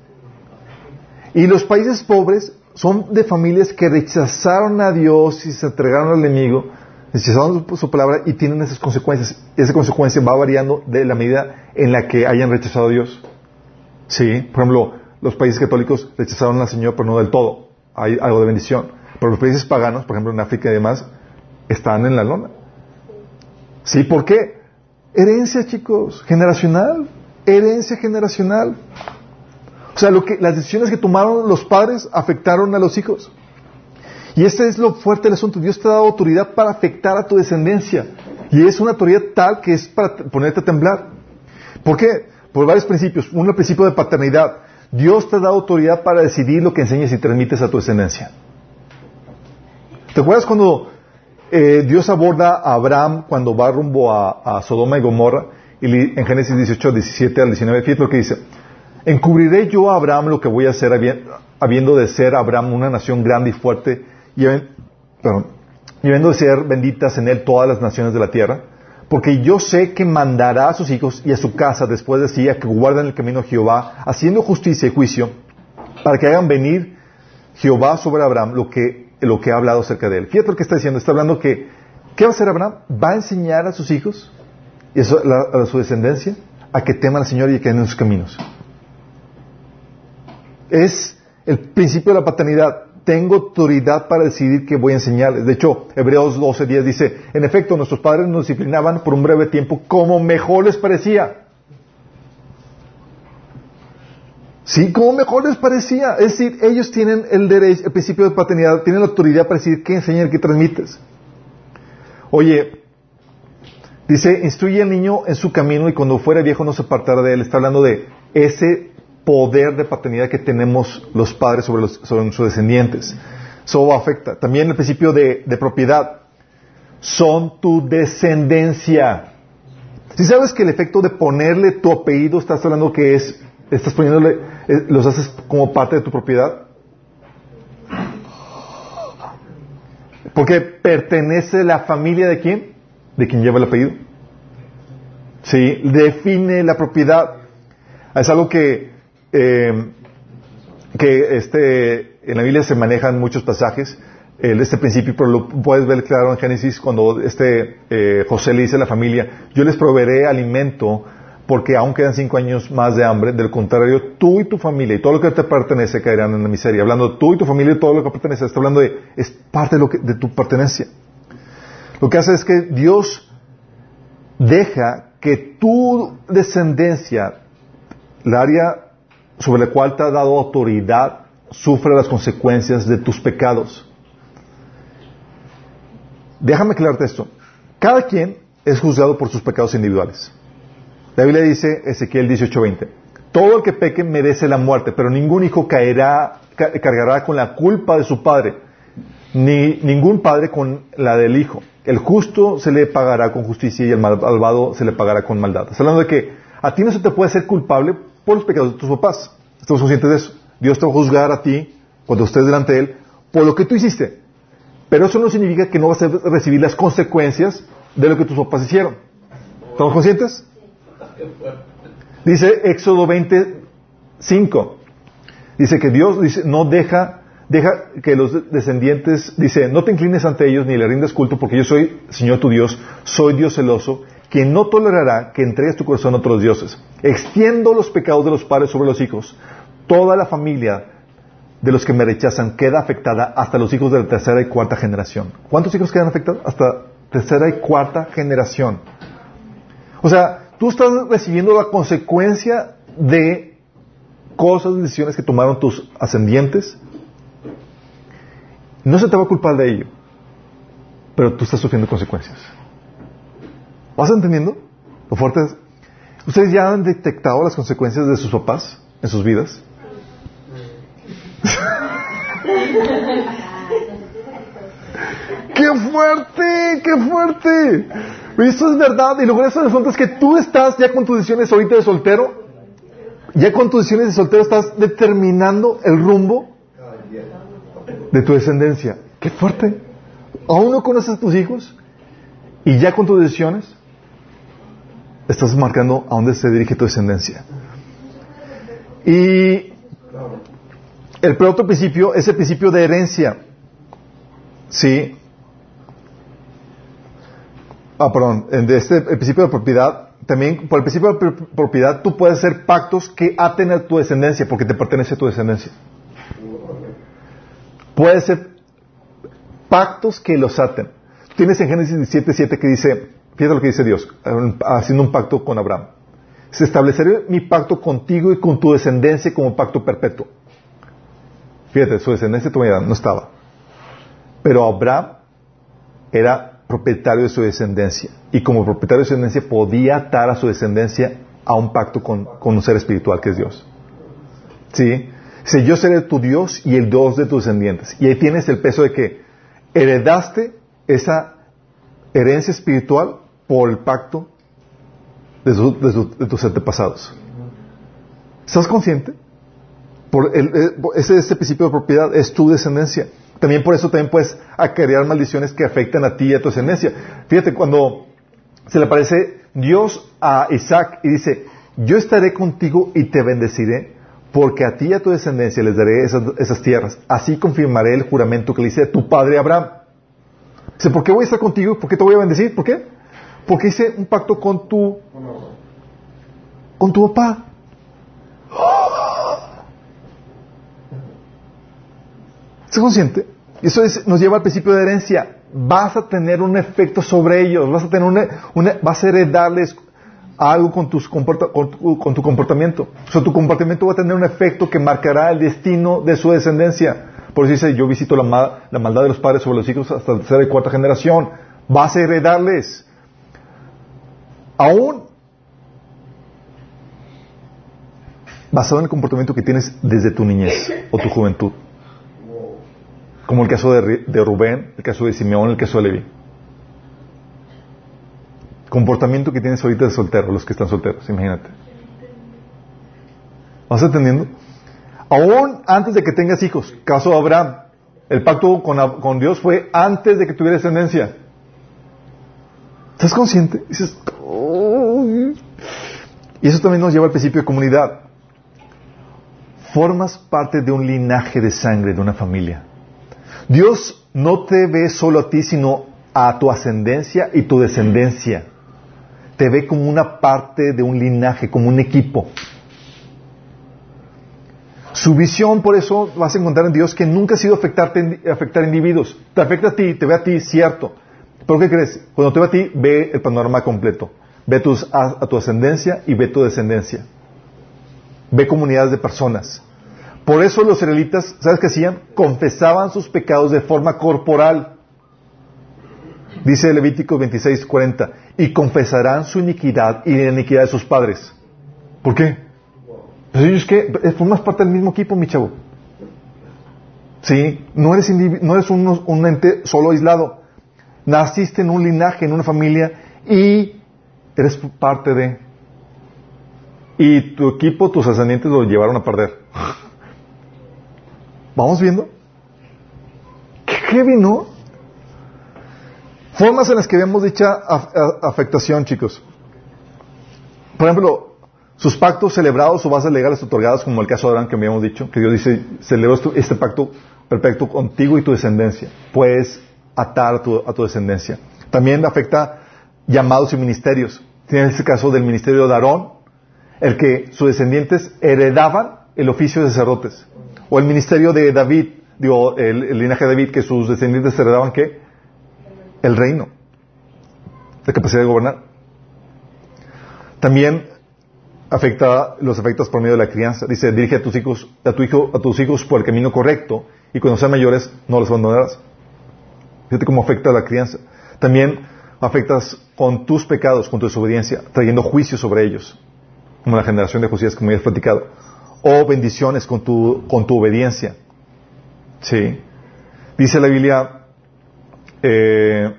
Y los países pobres son de familias que rechazaron a Dios y se entregaron al enemigo, rechazaron su palabra y tienen esas consecuencias. Esa consecuencia va variando de la medida en la que hayan rechazado a Dios. Sí, por ejemplo, los países católicos rechazaron al Señor, pero no del todo. Hay algo de bendición. Pero los países paganos, por ejemplo en África y demás, están en la lona. ¿Sí? ¿Por qué? Herencia, chicos, generacional. Herencia generacional. O sea, lo que, las decisiones que tomaron los padres afectaron a los hijos. Y este es lo fuerte del asunto. Dios te ha dado autoridad para afectar a tu descendencia. Y es una autoridad tal que es para ponerte a temblar. ¿Por qué? Por varios principios. Uno, el principio de paternidad. Dios te dado autoridad para decidir lo que enseñas y transmites a tu descendencia. ¿Te acuerdas cuando eh, Dios aborda a Abraham cuando va rumbo a, Sodoma y Gomorra? Y en Génesis 18, 17 al 19, fíjate lo que dice. Encubriré yo a Abraham lo que voy a hacer habi- habiendo de ser Abraham una nación grande y fuerte y, perdón, y habiendo de ser benditas en él todas las naciones de la tierra. Porque yo sé que mandará a sus hijos y a su casa después de sí a que guarden el camino de Jehová, haciendo justicia y juicio, para que hagan venir Jehová sobre Abraham lo que, lo que ha hablado acerca de él. Fíjate lo que está diciendo. Está hablando que, ¿qué va a hacer Abraham? Va a enseñar a sus hijos y a su, a su descendencia a que teman al Señor y que anden en sus caminos. Es el principio de la paternidad. Tengo autoridad para decidir qué voy a enseñarles. De hecho, Hebreos 12.10 dice, en efecto, nuestros padres nos disciplinaban por un breve tiempo como mejor les parecía. Sí, como mejor les parecía. Es decir, ellos tienen el derecho, el principio de paternidad, tienen la autoridad para decidir qué enseñar y qué transmites. Oye, dice, instruye al niño en su camino y cuando fuera viejo no se apartará de él. Está hablando de ese poder de paternidad que tenemos los padres sobre, los, sobre sus descendientes. Eso afecta. También el principio de, propiedad. Son tu descendencia. Si sabes que el efecto de ponerle tu apellido, estás hablando que es, estás poniéndole, eh, los haces como parte de tu propiedad. Porque pertenece la familia de quién? De quien lleva el apellido. Sí, define la propiedad. Es algo que, eh, que este, en la Biblia se manejan muchos pasajes, este principio, pero lo puedes ver claro en Génesis cuando este, eh, José le dice a la familia, yo les proveeré alimento porque aún quedan cinco años más de hambre, del contrario, tú y tu familia y todo lo que te pertenece caerán en la miseria. Hablando tú y tu familia y todo lo que pertenece, está hablando de, es parte de, de tu pertenencia. Lo que hace es que Dios deja que tu descendencia, la área sobre la cual te ha dado autoridad, sufra las consecuencias de tus pecados. Déjame aclararte esto. Cada quien es juzgado por sus pecados individuales. La Biblia dice, Ezequiel 18:20, todo el que peque merece la muerte, pero ningún hijo caerá, ca- cargará con la culpa de su padre, ni ningún padre con la del hijo. El justo se le pagará con justicia y el mal- malvado se le pagará con maldad. Está hablando de que a ti no se te puede ser culpable por los pecados de tus papás. Estamos conscientes de eso. Dios te va a juzgar a ti cuando estés delante de Él por lo que tú hiciste. Pero eso no significa que no vas a recibir las consecuencias de lo que tus papás hicieron. ¿Estamos conscientes? Dice Éxodo 25. Dice que Dios dice, no deja, deja que los descendientes, dice, no te inclines ante ellos ni le rindas culto porque yo soy, Señor tu Dios, soy Dios celoso, que no tolerará que entregues tu corazón a otros dioses. Extiendo los pecados de los padres sobre los hijos. Toda la familia de los que me rechazan queda afectada hasta los hijos de la tercera y cuarta generación. ¿Cuántos hijos quedan afectados? Hasta tercera y cuarta generación. O sea, tú estás recibiendo la consecuencia de cosas, decisiones que tomaron tus ascendientes. No se te va a culpar de ello, pero tú estás sufriendo consecuencias. ¿Vas entendiendo? Lo fuerte es. ¿Ustedes ya han detectado las consecuencias de sus papás en sus vidas? ¡Qué fuerte! ¡Qué fuerte! Esto es verdad. Y lo grueso del asunto es que tú estás ya con tus decisiones ahorita de soltero. Ya con tus decisiones de soltero estás determinando el rumbo de tu descendencia. ¡Qué fuerte! Aún no conoces a tus hijos y ya con tus decisiones estás marcando a dónde se dirige tu descendencia. Y el otro principio es el principio de herencia. Sí. Ah, perdón. De este, el principio de propiedad. También, por el principio de pro- propiedad, tú puedes hacer pactos que aten a tu descendencia, porque te pertenece a tu descendencia. Puedes hacer pactos que los aten. Tienes en Génesis 17, que dice, fíjate lo que dice Dios, haciendo un pacto con Abraham. Se estableceré mi pacto contigo y con tu descendencia como pacto perpetuo. Fíjate, su descendencia todavía no estaba. Pero Abraham era propietario de su descendencia. Y como propietario de su descendencia podía atar a su descendencia a un pacto con, un ser espiritual que es Dios. ¿Sí? Dice, yo seré tu Dios y el Dios de tus descendientes. Y ahí tienes el peso de que heredaste esa herencia espiritual por el pacto de, tus antepasados. ¿Estás consciente? Por el- eh, ese principio de propiedad es tu descendencia. También por eso también puedes acarrear maldiciones que afectan a ti y a tu descendencia. Fíjate, cuando se le aparece Dios a Isaac y dice, yo estaré contigo y te bendeciré, porque a ti y a tu descendencia les daré esas, esas tierras. Así confirmaré el juramento que le hice a tu padre Abraham. Dice, ¿por qué voy a estar contigo? ¿Por qué te voy a bendecir? ¿Por qué? Porque hice un pacto con tu, con tu papá. (gasps) ¿Estás consciente? Eso es- nos lleva al principio de herencia. Vas a tener un efecto sobre ellos, vas a tener una, una- vas a heredarles algo con, tus comporta- con, tu, con tu comportamiento. O sea, tu comportamiento va a tener un efecto que marcará el destino de su descendencia. Por eso dice, yo visito la, la maldad de los padres sobre los hijos hasta la tercera y cuarta generación. Vas a heredarles. Aún basado en el comportamiento que tienes desde tu niñez o tu juventud. Como el caso de, Rubén, el caso de Simeón, el caso de Levi. Comportamiento que tienes ahorita de soltero, los que están solteros, imagínate. ¿Vas entendiendo? Aún antes de que tengas hijos, caso de Abraham, el pacto con Dios fue antes de que tuviera descendencia. ¿Estás consciente? Dices, "Uy". y eso también nos lleva al principio de comunidad. Formas parte de un linaje de sangre, de una familia. Dios no te ve solo a ti, sino a tu ascendencia y tu descendencia. Te ve como una parte de un linaje, como un equipo. Su visión, por eso vas a encontrar en Dios que nunca ha sido afectarte, afectar individuos. Te afecta a ti, te ve a ti, cierto. ¿Pero qué crees? Cuando te ve a ti, ve el panorama completo. Ve tus- a, a tu ascendencia y ve tu descendencia. Ve comunidades de personas. Por eso los israelitas, ¿sabes qué hacían? Confesaban sus pecados de forma corporal. Dice Levítico 26, 40. Y confesarán su iniquidad y la iniquidad de sus padres. ¿Por qué? Pues ellos que formas parte del mismo equipo, mi chavo. Sí, no eres, no eres un ente solo aislado. Naciste en un linaje, en una familia y eres parte de. Y tu equipo, tus ascendientes lo llevaron a perder. ¿Vamos viendo? Qué heavy, ¿no? Formas en las que vemos dicha afectación, chicos. Por ejemplo, sus pactos celebrados o bases legales otorgadas, como el caso de Abraham que habíamos dicho, que Dios dice, celebró este pacto perfecto contigo y tu descendencia. Puedes atar a tu, a tu descendencia. También afecta llamados y ministerios. Tiene este caso del ministerio de Aarón, el que sus descendientes heredaban el oficio de sacerdotes. O el ministerio de David, digo, el, linaje de David, que sus descendientes heredaban qué? El reino. La capacidad de gobernar. También afecta los efectos por medio de la crianza. Dice, dirige a tus hijos, a tu hijo, a tus hijos por el camino correcto, y cuando sean mayores no los abandonarás. Fíjate cómo afecta la crianza. También afectas con tus pecados, con tu desobediencia, trayendo juicio sobre ellos, como la generación de Josías, como ya has platicado o bendiciones con tu, con tu obediencia. Sí. Dice la Biblia, eh,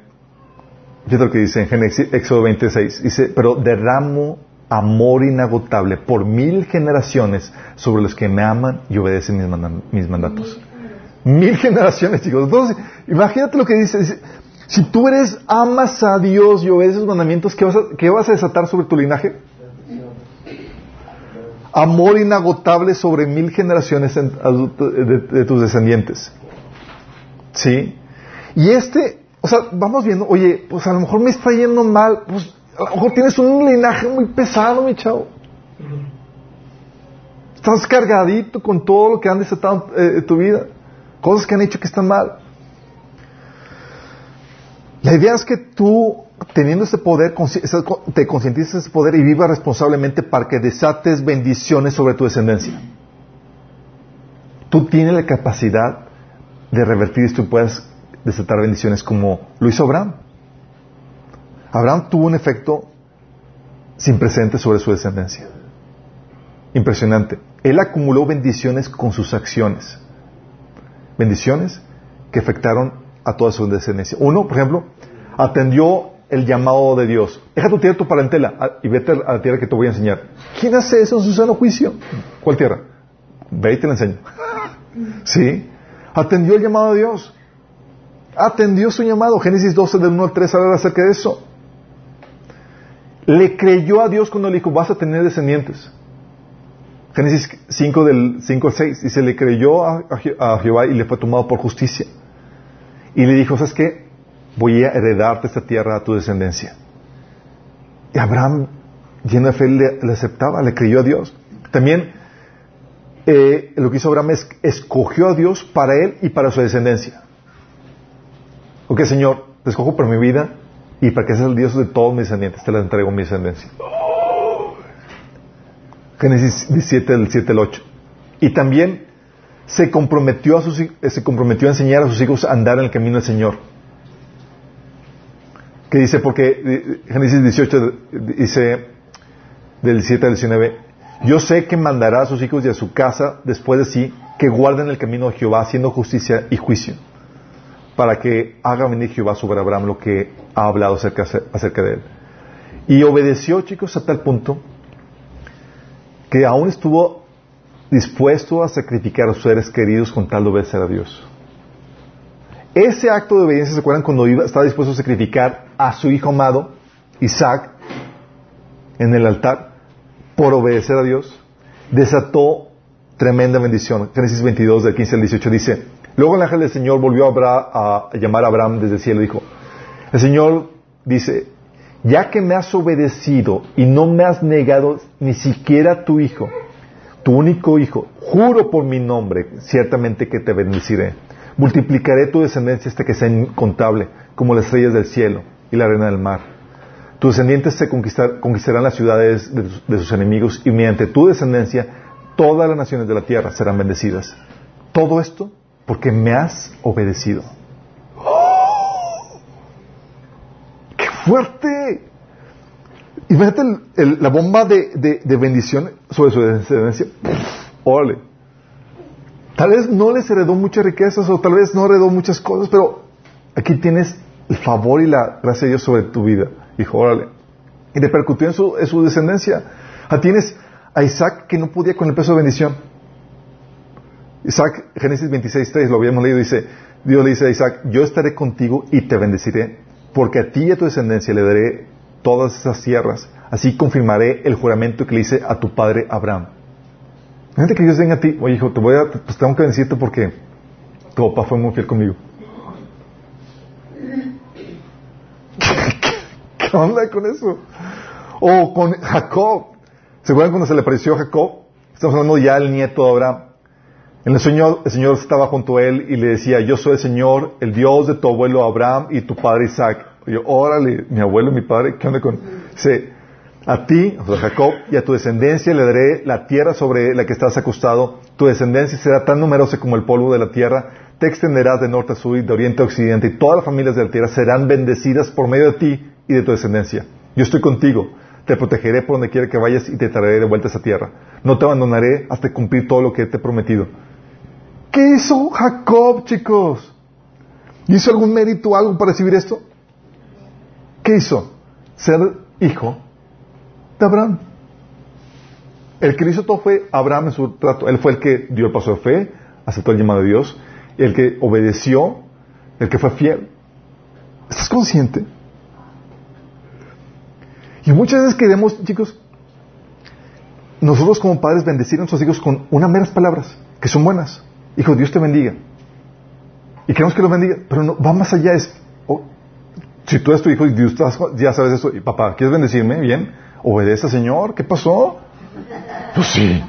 fíjate lo que dice en Génesis, Éxodo 26, dice, pero derramo amor inagotable por mil generaciones sobre los que me aman y obedecen mis, mandatos. Mil (laughs) generaciones, chicos. Entonces, imagínate lo que dice, si tú eres, amas a Dios y obedeces sus mandamientos, ¿qué vas a, qué vas a desatar sobre tu linaje? amor inagotable sobre mil generaciones de, tus descendientes. ¿Sí? Y este, o sea, vamos viendo, oye, pues a lo mejor me está yendo mal, pues a lo mejor tienes un linaje muy pesado, mi chavo. Estás cargadito con todo lo que han desatado eh, tu vida, cosas que han hecho que están mal. La idea es que tú teniendo ese poder, te concientices de ese poder y viva responsablemente para que desates bendiciones sobre tu descendencia. Tú tienes la capacidad de revertir esto y puedes desatar bendiciones como lo hizo Abraham. Abraham tuvo un efecto sin precedente sobre su descendencia. Impresionante. Él acumuló bendiciones con sus acciones. Bendiciones que afectaron a toda su descendencia. Uno, por ejemplo, atendió el llamado de Dios. Deja tu tierra, tu parentela, y vete a la tierra que te voy a enseñar. ¿Quién hace eso en su sano juicio? ¿Cuál tierra? Ve y te la enseño. (laughs) ¿Sí? Atendió el llamado de Dios. Atendió su llamado. Génesis 12, del 1 al 3, habla acerca de eso. Le creyó a Dios cuando le dijo, vas a tener descendientes. Génesis 5, del 5 al 6, dice, le creyó a, a Jehová y le fue tomado por justicia. Y le dijo, ¿sabes qué? voy a heredarte esta tierra a tu descendencia. Y Abraham, lleno de fe, le, aceptaba, le creyó a Dios. También eh, lo que hizo Abraham es escogió a Dios para él y para su descendencia. Ok, Señor, te escojo por mi vida y para que seas el Dios de todos mis descendientes, te la entrego mi descendencia. Génesis 17, del 7 al 8. Y también se comprometió, a sus, se comprometió a enseñar a sus hijos a andar en el camino del Señor que dice, porque eh, Génesis 18 dice del 7 al 19, yo sé que mandará a sus hijos y a su casa después de sí que guarden el camino de Jehová haciendo justicia y juicio, para que haga venir Jehová sobre Abraham lo que ha hablado acerca, acerca de él. Y obedeció, chicos, a tal punto que aún estuvo dispuesto a sacrificar a sus seres queridos con tal de obedecer a Dios. Ese acto de obediencia, ¿se acuerdan cuando iba, estaba dispuesto a sacrificar a su hijo amado, Isaac, en el altar, por obedecer a Dios? Desató tremenda bendición. Génesis 22, del 15 al 18 dice, luego el ángel del Señor volvió a, a llamar a Abraham desde el cielo y dijo, el Señor dice, ya que me has obedecido y no me has negado ni siquiera tu hijo, tu único hijo, juro por mi nombre, ciertamente que te bendeciré Multiplicaré tu descendencia hasta que sea incontable, como las estrellas del cielo y la arena del mar. Tus descendientes se conquistarán las ciudades de, sus enemigos y mediante tu descendencia todas las naciones de la tierra serán bendecidas. Todo esto porque me has obedecido. ¡Oh! ¡Qué fuerte! Imagínate el- la bomba de, de- de bendición sobre su descendencia. Órale. Tal vez no les heredó muchas riquezas o tal vez no heredó muchas cosas, pero aquí tienes el favor y la gracia de Dios sobre tu vida. Hijo, órale. Y repercutió en su, en su descendencia. Ah, tienes a Isaac que no podía con el peso de bendición. Isaac, Génesis 26.3, lo habíamos leído, dice, Dios le dice a Isaac, yo estaré contigo y te bendeciré, porque a ti y a tu descendencia le daré todas esas tierras. Así confirmaré el juramento que le hice a tu padre Abraham. Fíjate que Dios venga a ti, oye hijo, te voy a, pues tengo que bendecirte porque tu papá fue muy fiel conmigo. (laughs) ¿Qué onda con eso? O con Jacob. ¿Se acuerdan cuando se le apareció a Jacob? Estamos hablando ya del nieto de Abraham. En el el Señor estaba junto a él y le decía, yo soy el Señor, el Dios de tu abuelo Abraham y tu padre Isaac. Y yo, órale, mi abuelo, mi padre, ¿qué onda con...? Dice, a ti, o Jacob, y a tu descendencia le daré la tierra sobre la que estás acostado. Tu descendencia será tan numerosa como el polvo de la tierra. Te extenderás de norte a sur y de oriente a occidente, y todas las familias de la tierra serán bendecidas por medio de ti y de tu descendencia. Yo estoy contigo, te protegeré por donde quiera que vayas y te traeré de vuelta a esa tierra. No te abandonaré hasta cumplir todo lo que te he prometido. ¿Qué hizo Jacob, chicos? ¿Hizo algún mérito, algo para recibir esto? ¿Qué hizo? Ser hijo de Abraham. El que lo hizo todo fue Abraham en su trato. Él fue el que dio el paso de fe, aceptó el llamado de Dios, el que obedeció, el que fue fiel. ¿Estás consciente? Y muchas veces queremos, chicos, nosotros como padres bendecir a nuestros hijos con unas meras palabras, que son buenas. Hijo, Dios te bendiga. Y queremos que los bendiga, pero no, va más allá. Es, oh, si tú eres tu hijo y Dios ya sabes eso, y papá, ¿quieres bendecirme? Bien, obedece, Señor. ¿Qué pasó? Pues sí.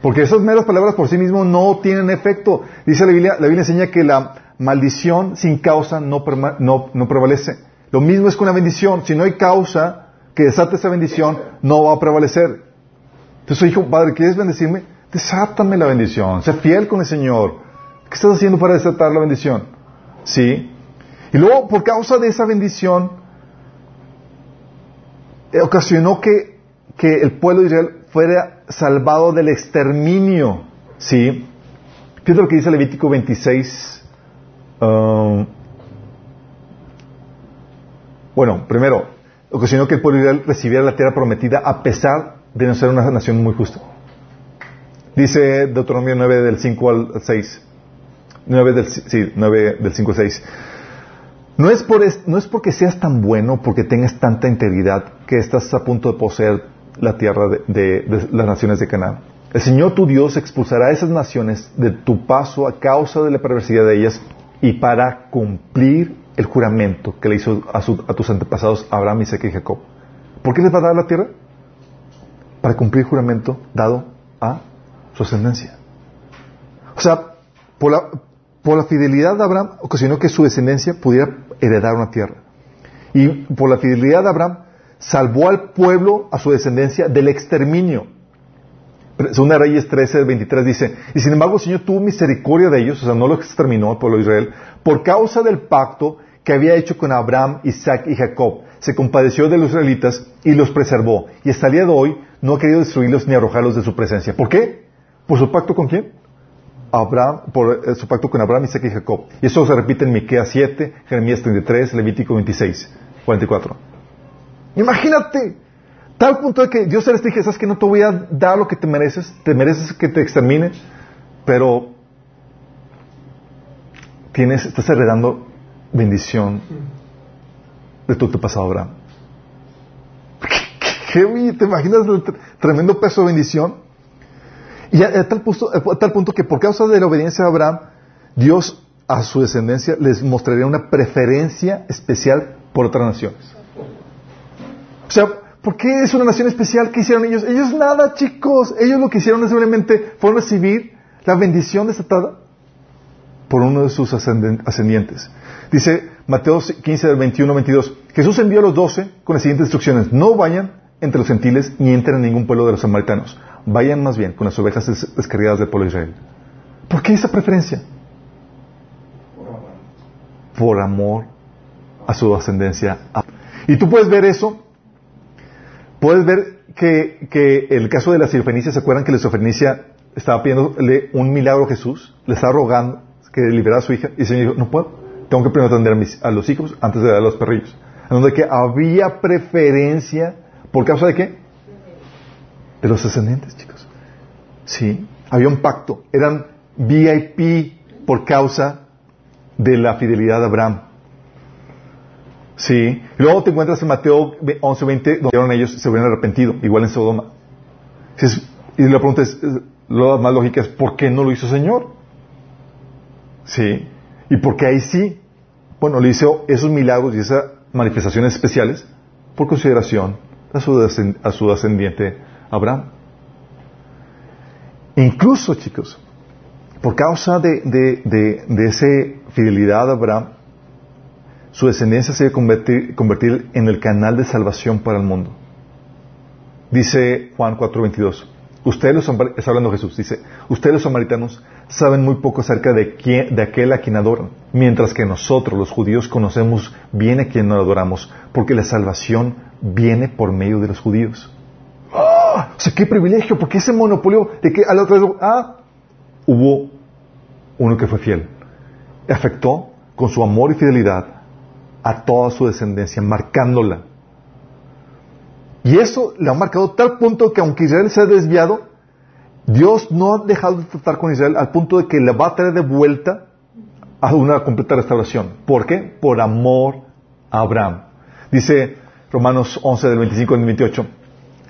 Porque esas meras palabras por sí mismo no tienen efecto. Dice la Biblia, la Biblia enseña que la maldición sin causa no, no, no prevalece. Lo mismo es con la bendición. Si no hay causa que desate esa bendición, no va a prevalecer. Entonces, hijo, padre, ¿quieres bendecirme? Desátame la bendición. Sé fiel con el Señor. ¿Qué estás haciendo para desatar la bendición? ¿Sí? Y luego, por causa de esa bendición, eh, ocasionó que, que el pueblo de Israel fuera salvado del exterminio. ¿Sí? Fíjate lo que dice Levítico 26. um, bueno, primero, ocasionó que el pueblo de Israel recibiera la tierra prometida a pesar de no ser una nación muy justa. Dice Deuteronomio 9 del 5 al 6. 9 del, sí, 9 del 5 al 6. No es, por es- no es porque seas tan bueno, porque tengas tanta integridad, que estás a punto de poseer la tierra de, de- de las naciones de Canaán. El Señor tu Dios expulsará a esas naciones de tu paso a causa de la perversidad de ellas y para cumplir el juramento que le hizo a, su- a tus antepasados Abraham, Isaac y Jacob. ¿Por qué les va a dar la tierra? Para cumplir el juramento dado a su ascendencia. O sea, por la, fidelidad de Abraham ocasionó que su descendencia pudiera heredar una tierra. Y por la fidelidad de Abraham salvó al pueblo, a su descendencia, del exterminio. Segunda Reyes 13, 23 dice, y sin embargo el Señor tuvo misericordia de ellos, o sea, no los exterminó al pueblo de Israel, por causa del pacto que había hecho con Abraham, Isaac y Jacob. Se compadeció de los israelitas y los preservó. Y hasta el día de hoy no ha querido destruirlos ni arrojarlos de su presencia. ¿Por qué? ¿Por su pacto con quién? Abraham, por eh, su pacto con Abraham, Isaac y Jacob. Y eso se repite en Miqueas 7, Jeremías 33, Levítico 26, 44. Imagínate, tal punto de que Dios se les dije, sabes que no te voy a dar lo que te mereces, te mereces que te extermine, pero tienes, estás heredando bendición de tu pasado Abraham. ¿Qué, ¿Te imaginas el tre- tremendo peso de bendición? Y a, a tal punto, a tal punto que por causa de la obediencia de Abraham, Dios a su descendencia les mostraría una preferencia especial por otras naciones. O sea, ¿por qué es una nación especial? ¿Qué hicieron ellos? Ellos nada, chicos. Ellos lo que hicieron es simplemente fue recibir la bendición desatada por uno de sus ascendientes. Dice Mateo 15 del 21 22, Jesús envió a los doce con las siguientes instrucciones, no vayan entre los gentiles ni entren en ningún pueblo de los samaritanos, vayan más bien con las ovejas des- descarriadas del pueblo de Israel. ¿Por qué esa preferencia? Por amor a su ascendencia. Y tú puedes ver eso puedes ver que, que el caso de la sirofenicia, ¿se acuerdan que la sirofenicia estaba pidiéndole un milagro a Jesús? Le estaba rogando que liberara a su hija y el Señor dijo, no puedo, tengo que primero atender a, mis- a los hijos antes de dar a los perrillos. En donde que había preferencia, ¿por causa de qué? De los descendientes, chicos. Sí, había un pacto, eran VIP por causa de la fidelidad de Abraham. Sí. Y luego te encuentras en Mateo 11:20, donde ellos se hubieran arrepentido, igual en Sodoma. Y la pregunta es, la más lógica es, ¿por qué no lo hizo el Señor? Sí. ¿Y por qué ahí sí? Bueno, le hizo esos milagros y esas manifestaciones especiales por consideración a su, a su descendiente Abraham. Incluso, chicos, por causa de, de, de, esa fidelidad de Abraham, su descendencia se a convertir, convertir en el canal de salvación para el mundo. Dice Juan 4:22. Ustedes los está hablando Jesús, dice, ustedes los samaritanos saben muy poco acerca de quién, de aquel a quien adoran, mientras que nosotros los judíos conocemos bien a quien nos adoramos, porque la salvación viene por medio de los judíos. ¡Ah! O sea, qué privilegio, porque ese monopolio de que al otro ah, hubo uno que fue fiel. Afectó con su amor y fidelidad a toda su descendencia, marcándola. Y eso le ha marcado tal punto que aunque Israel se ha desviado, Dios no ha dejado de tratar con Israel al punto de que le va a traer de vuelta a una completa restauración. ¿Por qué? Por amor a Abraham. Dice Romanos 11 del 25 al 28.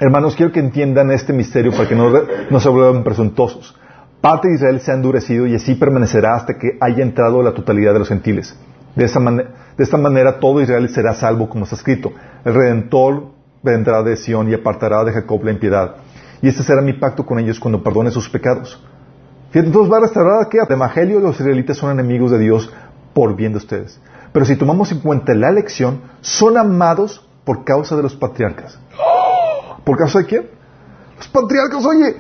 Hermanos, quiero que entiendan este misterio para que no, se vuelvan presuntuosos. Parte de Israel se ha endurecido y así permanecerá hasta que haya entrado la totalidad de los gentiles. De, esta manera todo Israel será salvo, como está escrito. El Redentor vendrá de Sión y apartará de Jacob la impiedad. Y este será mi pacto con ellos cuando perdone sus pecados. Entonces va a restaurar que el Evangelio los israelitas son enemigos de Dios por bien de ustedes. Pero si tomamos en cuenta la elección, son amados por causa de los patriarcas. ¿Por causa de quién? Los patriarcas, oye,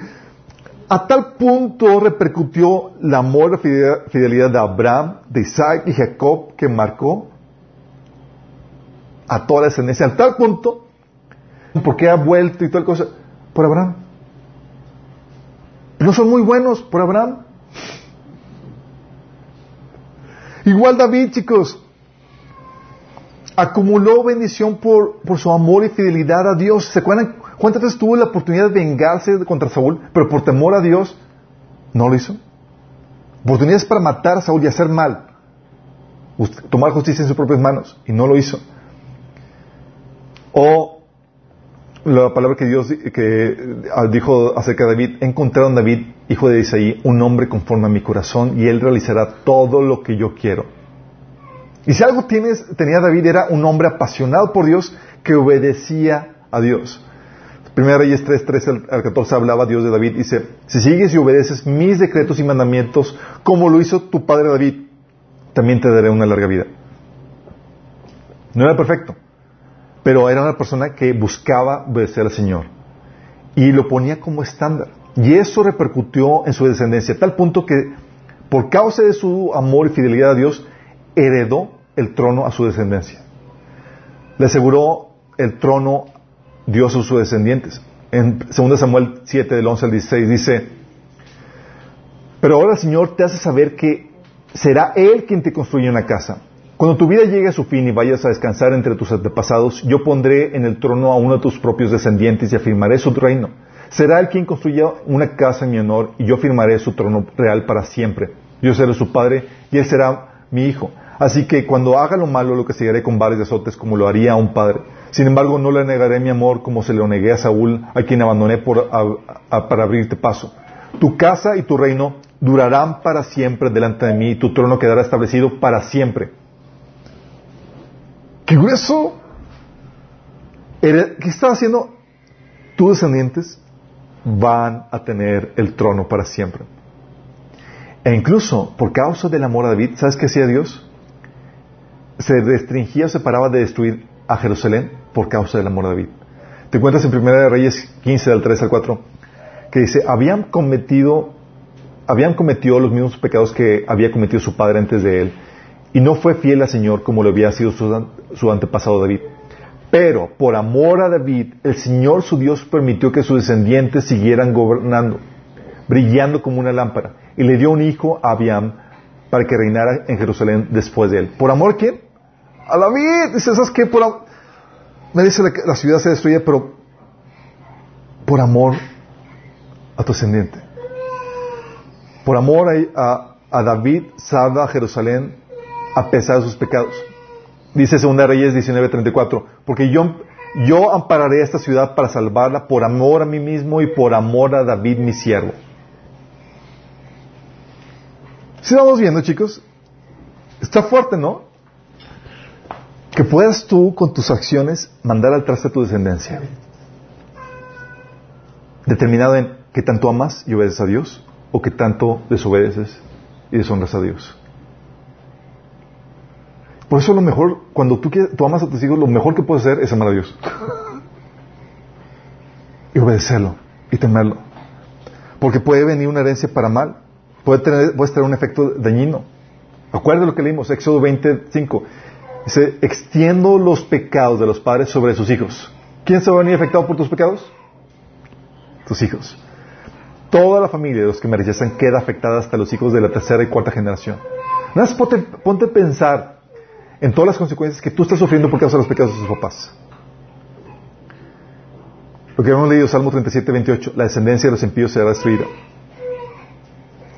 a tal punto repercutió el amor y fidelidad- fidelidad de Abraham, de Isaac y Jacob que marcó a toda la descendencia, a tal punto, porque ha vuelto y tal cosa, por Abraham. No son muy buenos por Abraham. Igual David, chicos, acumuló bendición por, por su amor y fidelidad a Dios. ¿Se acuerdan cuántas veces tuvo la oportunidad de vengarse contra Saúl, pero por temor a Dios no lo hizo? Oportunidades para matar a Saúl y hacer mal. Tomar justicia en sus propias manos y no lo hizo. O la palabra que Dios di- que eh, dijo acerca de David, he encontrado en David, hijo de Isaí, un hombre conforme a mi corazón y él realizará todo lo que yo quiero. Y si algo tienes, tenía David era un hombre apasionado por Dios que obedecía a Dios. Primera Reyes 3, 13 al- al 14 hablaba Dios de David, dice, si sigues y obedeces mis decretos y mandamientos como lo hizo tu padre David, también te daré una larga vida. No era perfecto, pero era una persona que buscaba obedecer al Señor y lo ponía como estándar. Y eso repercutió en su descendencia, a tal punto que por causa de su amor y fidelidad a Dios, heredó el trono a su descendencia. Le aseguró el trono Dios a sus descendientes. En 2 Samuel 7, del 11 al 16, dice, pero ahora el Señor te hace saber que será Él quien te construye una casa. Cuando tu vida llegue a su fin y vayas a descansar entre tus antepasados, yo pondré en el trono a uno de tus propios descendientes y afirmaré su reino. Será Él quien construya una casa en mi honor y yo firmaré su trono real para siempre. Yo seré su padre y Él será mi hijo. Así que cuando haga lo malo lo castigaré con varios azotes como lo haría un padre. Sin embargo, no le negaré mi amor como se lo negué a Saúl, a quien abandoné por, para abrirte paso. Tu casa y tu reino durarán para siempre delante de mí y tu trono quedará establecido para siempre. ¡Qué grueso! ¿Qué estaba haciendo? Tus descendientes van a tener el trono para siempre. E incluso, por causa del amor a David, ¿sabes qué hacía Dios? Se restringía o se paraba de destruir a Jerusalén por causa del amor a David. Te encuentras en 1 de Reyes 15, del 3 al 4, que dice, habían cometido, habían cometido los mismos pecados que había cometido su padre antes de él, y no fue fiel al Señor como lo había sido su, su antepasado David. Pero por amor a David, el Señor su Dios permitió que sus descendientes siguieran gobernando, brillando como una lámpara, y le dio un hijo a Abiam para que reinara en Jerusalén después de él. ¿Por amor a quién? A David. Dice, ¿sabes qué? Por Me dice la, la ciudad se destruye, pero por amor a tu descendiente. Por amor a, a- David, salva a Jerusalén a pesar de sus pecados. Dice 2 Reyes 19:34, porque yo, yo ampararé esta ciudad para salvarla por amor a mí mismo y por amor a David mi siervo. Si vamos viendo, chicos, está fuerte, ¿no? Que puedas tú con tus acciones mandar al traste a tu descendencia. Determinado en que tanto amas y obedeces a Dios o que tanto desobedeces y deshonras a Dios. Por eso lo mejor, cuando tú, tú amas a tus hijos, lo mejor que puedes hacer es amar a Dios. Y obedecerlo y temerlo. Porque puede venir una herencia para mal. Puede tener, puede tener un efecto dañino. Acuerda lo que leímos, Éxodo 25. Dice, extiendo los pecados de los padres sobre sus hijos. ¿Quién se va a venir afectado por tus pecados? Tus hijos. Toda la familia de los que me rechazan queda afectada hasta los hijos de la tercera y cuarta generación. Nada más ponte, a pensar en todas las consecuencias que tú estás sufriendo por causa de los pecados de tus papás. Lo que hemos leído, Salmo 37, 28, la descendencia de los impíos será destruida.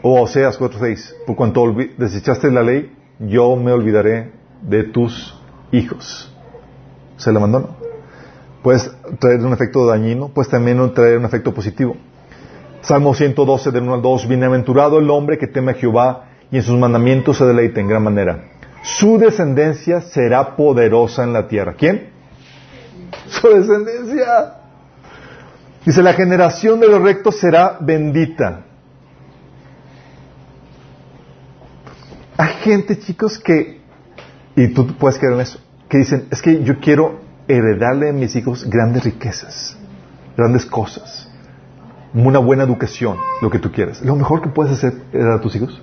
O Oseas 4.6, por cuanto desechaste la ley, yo me olvidaré de tus hijos. Se la abandono. Puedes traer un efecto dañino, puedes también traer un efecto positivo. Salmo 112, del 1 al 2, bienaventurado el hombre que teme a Jehová y en sus mandamientos se deleita en gran manera. Su descendencia será poderosa en la tierra. ¿Quién? Su descendencia. Dice, la generación de los rectos será bendita. Hay gente, chicos, que, y tú puedes creer en eso, que dicen, es que yo quiero heredarle a mis hijos grandes riquezas, grandes cosas, una buena educación, lo que tú quieras. Lo mejor que puedes hacer heredar a tus hijos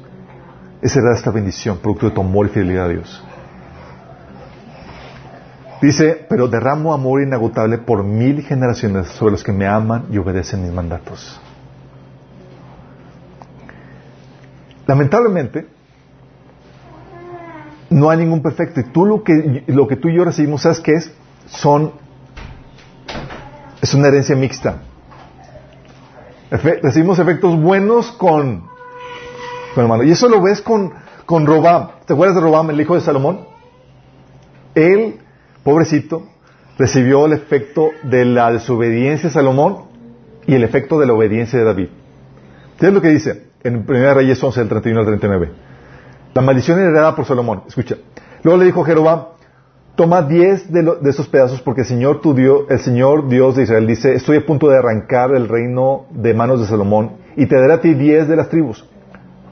es heredar esta bendición, producto de tu amor y fidelidad a Dios. Dice, pero derramo amor inagotable por mil generaciones sobre los que me aman y obedecen mis mandatos. Lamentablemente, no hay ningún perfecto. Y tú lo que, lo que tú y yo recibimos, ¿sabes qué es? Son, es una herencia mixta. Recibimos efectos buenos con, con hermano. Y eso lo ves con, con Robam. ¿Te acuerdas de Robam, el hijo de Salomón? Él, pobrecito, recibió el efecto de la desobediencia de Salomón y el efecto de la obediencia de David. ¿Qué es lo que dice? En 1 Reyes 11, del 31 al 39. La maldición heredada por Salomón. Escucha. Luego le dijo Jeroboam, toma diez de, de esos pedazos porque el Señor, tu Dios, el Señor Dios de Israel dice, estoy a punto de arrancar el reino de manos de Salomón y te daré a ti diez de las tribus.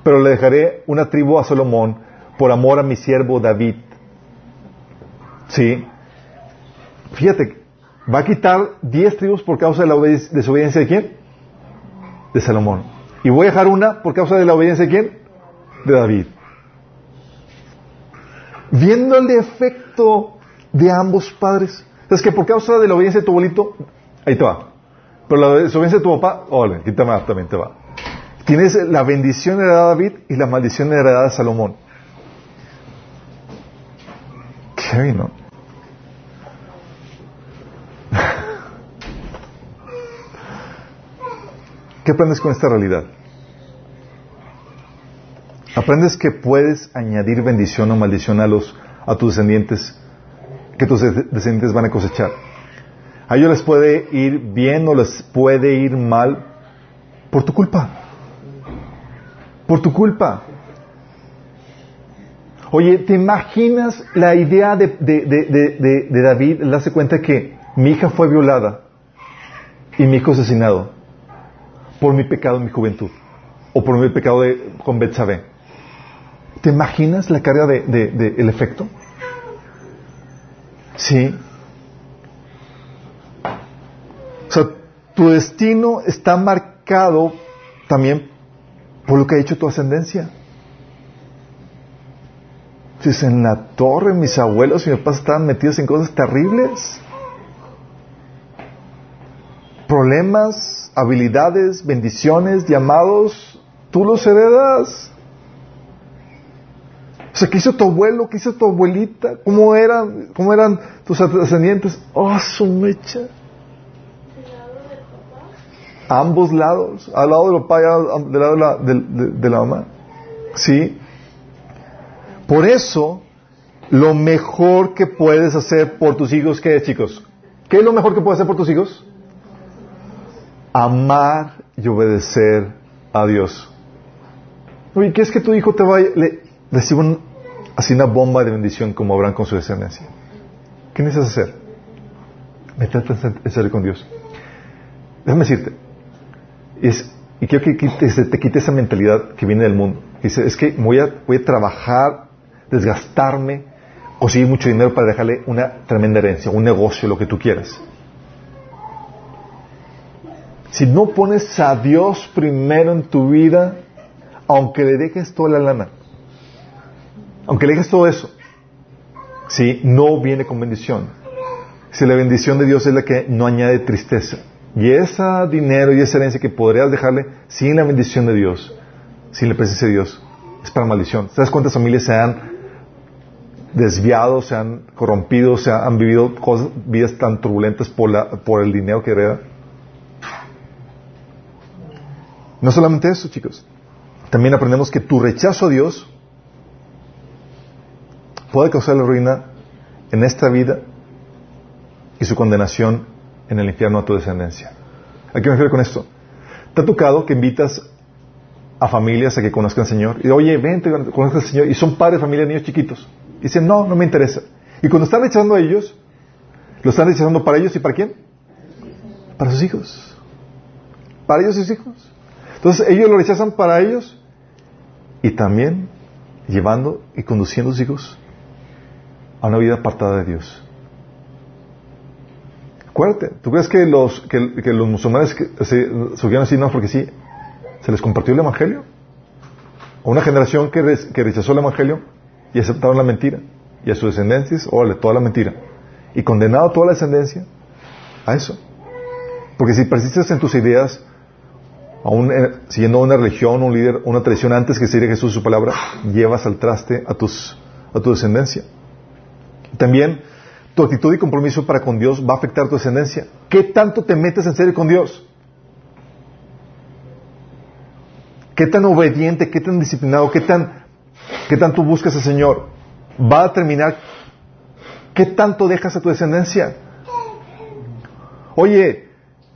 Pero le dejaré una tribu a Salomón por amor a mi siervo David. Sí. Fíjate, va a quitar diez tribus por causa de la obedi- desobediencia de quién? De Salomón. Y voy a dejar una por causa de la obediencia de quién? De David. Viendo el efecto de ambos padres. Es que por causa de la obediencia de tu abuelito, ahí te va. Pero la desobediencia de tu papá, órale, quítame también te va. Tienes la bendición heredada de David y la maldición heredada de Salomón. Qué bien, ¿no? (laughs) ¿Qué aprendes con esta realidad? Aprendes que puedes añadir bendición o maldición a los a tus descendientes que tus de- descendientes van a cosechar. A ellos les puede ir bien o les puede ir mal por tu culpa. Por tu culpa. Oye, ¿te imaginas la idea de, de, de, de, David? Él hace cuenta que mi hija fue violada y mi hijo asesinado por mi pecado en mi juventud o por mi pecado con Betsabé. ¿Te imaginas la carga de, de- el efecto? Sí. O sea, tu destino está marcado también por lo que ha hecho tu ascendencia. Dices, en la torre mis abuelos y mis papás estaban metidos en cosas terribles. problemas, habilidades, bendiciones, llamados, tú los heredas. O sea, ¿qué hizo tu abuelo? ¿Qué hizo tu abuelita? ¿Cómo eran, cómo eran tus descendientes? Oh, su mecha. A ambos lados, al lado del papá y al lado de la, de, la mamá. ¿Sí? Por eso, lo mejor que puedes hacer por tus hijos, ¿qué es, chicos? ¿Qué es lo mejor que puedes hacer por tus hijos? Amar y obedecer a Dios. Oye, ¿qué es que tu hijo te vaya, le reciba así una bomba de bendición como Abraham con su descendencia? ¿Qué necesitas hacer? Meterte en ser con Dios. Déjame decirte, es, y quiero que te quite esa mentalidad que viene del mundo. Dice, es que voy a, voy a trabajar, desgastarme, conseguir mucho dinero para dejarle una tremenda herencia, un negocio, lo que tú quieras. Si no pones a Dios primero en tu vida, aunque le dejes toda la lana, aunque le dejes todo eso, si no viene con bendición. Si la bendición de Dios es la que no añade tristeza. Y ese dinero y esa herencia que podrías dejarle sin la bendición de Dios, sin la presencia de Dios, es para maldición. ¿Sabes cuántas familias se han desviado, se han corrompido, se han, vivido vidas tan turbulentas por, por el dinero que hereda? No solamente eso, chicos. También aprendemos que tu rechazo a Dios puede causar la ruina en esta vida y su condenación en el infierno a tu descendencia. ¿A qué me refiero con esto? ¿Te ha tocado que invitas a familias a que conozcan al Señor? Y oye, vente, conozcan al Señor. Y son padres de familia, niños chiquitos. Y dicen, no, no me interesa. Y cuando están rechazando a ellos, lo están rechazando para ellos y para quién? Para sus hijos. Para ellos y sus hijos. Entonces ellos lo rechazan para ellos y también llevando y conduciendo a sus hijos a una vida apartada de Dios. Acuérdate, ¿tú crees que los, que, los musulmanes se subieron así? No, porque sí, se les compartió el Evangelio. A una generación que, que rechazó el Evangelio y aceptaron la mentira. Y a sus descendencias, órale, toda la mentira. Y condenado a toda la descendencia a eso. Porque si persistes en tus ideas, aún eh, siguiendo una religión, un líder, una tradición antes que seguir Jesús su palabra, llevas al traste a, tus, a tu descendencia. También tu actitud y compromiso para con Dios va a afectar tu descendencia. ¿Qué tanto te metes en serio con Dios? ¿Qué tan obediente, qué tan disciplinado, qué tan qué tanto buscas al Señor? Va a determinar qué tanto dejas a tu descendencia. Oye,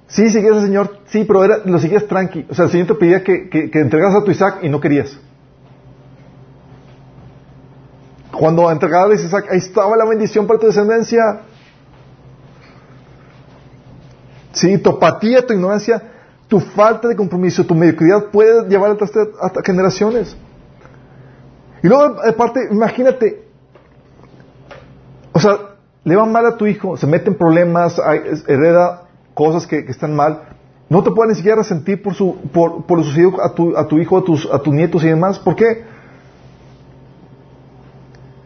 sí seguías al Señor, sí, pero lo seguías tranqui. O sea, el Señor te pedía que, que, que entregas a tu Isaac y no querías. Cuando entregabas a Isaac, ahí estaba la bendición para tu descendencia. Sí, tu apatía, tu ignorancia, tu falta de compromiso, tu mediocridad puede llevar hasta, generaciones. Y luego, aparte, imagínate, o sea, le va mal a tu hijo, se mete en problemas, hereda cosas que, están mal, no te pueden ni siquiera resentir por, su, por, por lo sucedido a tu, a tu hijo, a tus, a tus nietos y demás. ¿Por qué?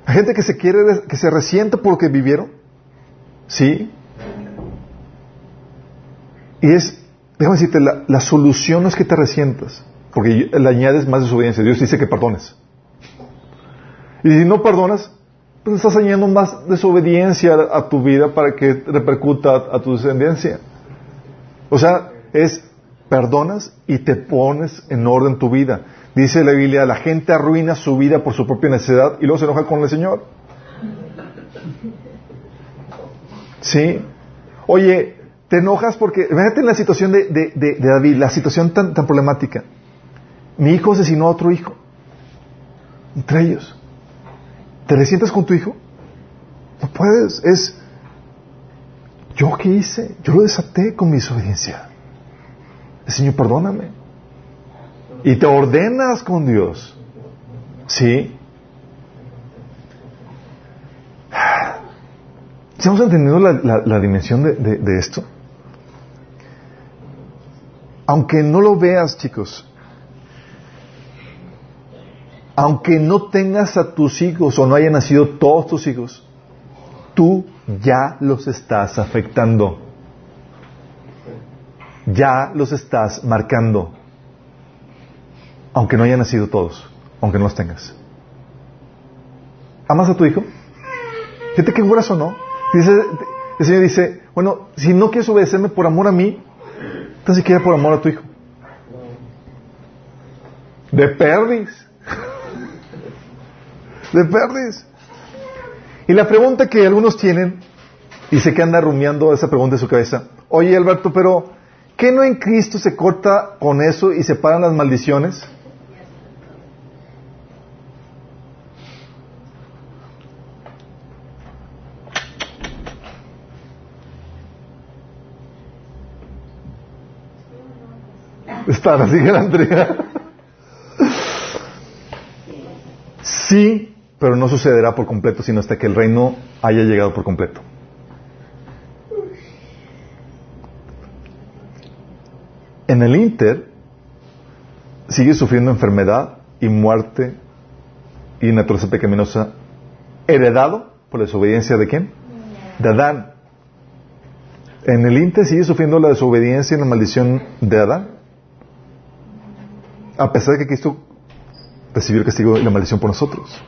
Hay gente que se quiere, que se resiente por lo que vivieron. ¿Sí? Y es, déjame decirte, la, solución no es que te resientas, porque le añades más desobediencia. Dios dice que perdones. Y si no perdonas, pues estás añadiendo más desobediencia a, tu vida para que repercuta a tu descendencia. O sea, es perdonas y te pones en orden tu vida. Dice la Biblia, la gente arruina su vida por su propia necesidad y luego se enoja con el Señor. ¿Sí? Oye, te enojas porque, imagínate en la situación de, David, la situación tan, tan problemática. Mi hijo asesinó a otro hijo. Entre ellos. ¿Te resientas con tu hijo? No puedes. Es, ¿yo qué hice? Yo lo desaté con mi desobediencia. Señor, perdóname y te ordenas con Dios. ¿Sí? ¿Estamos entendiendo la, dimensión de, esto? Aunque no lo veas, chicos, aunque no tengas a tus hijos o no hayan nacido todos tus hijos, tú ya los estás afectando. ya los estás marcando. Aunque no hayan nacido todos, aunque no los tengas. ¿Amas a tu hijo? Fíjate qué grueso, ¿no? Dice, el Señor dice, bueno, si no quieres obedecerme por amor a mí, tan siquiera por amor a tu hijo. De perdis. (laughs) De perdis. Y la pregunta que algunos tienen, y se quedan rumiando esa pregunta en su cabeza, oye Alberto, pero ¿qué no en Cristo se corta con eso y se paran las maldiciones? Está así que. Sí, pero no sucederá por completo, sino hasta que el reino haya llegado por completo. En el Inter sigue sufriendo enfermedad y muerte y naturaleza pecaminosa heredado por la desobediencia de quién? De Adán. En el Inter sigue sufriendo la desobediencia y la maldición de Adán. A pesar de que Cristo recibió el castigo y la maldición por nosotros.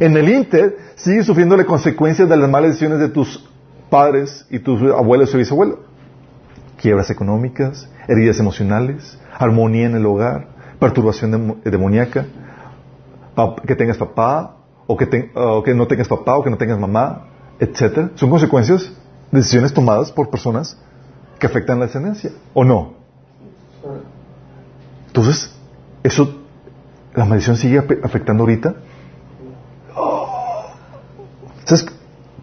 En el Inter sigue sufriendo las consecuencias de las malas decisiones de tus padres y tus abuelos y bisabuelos. Quiebras económicas, heridas emocionales, armonía en el hogar, perturbación demoníaca, que tengas papá o que, o que no tengas papá o que no tengas mamá, etcétera. Son consecuencias de decisiones tomadas por personas que afectan la descendencia, ¿o no? Entonces, eso, la maldición sigue afectando ahorita. Entonces,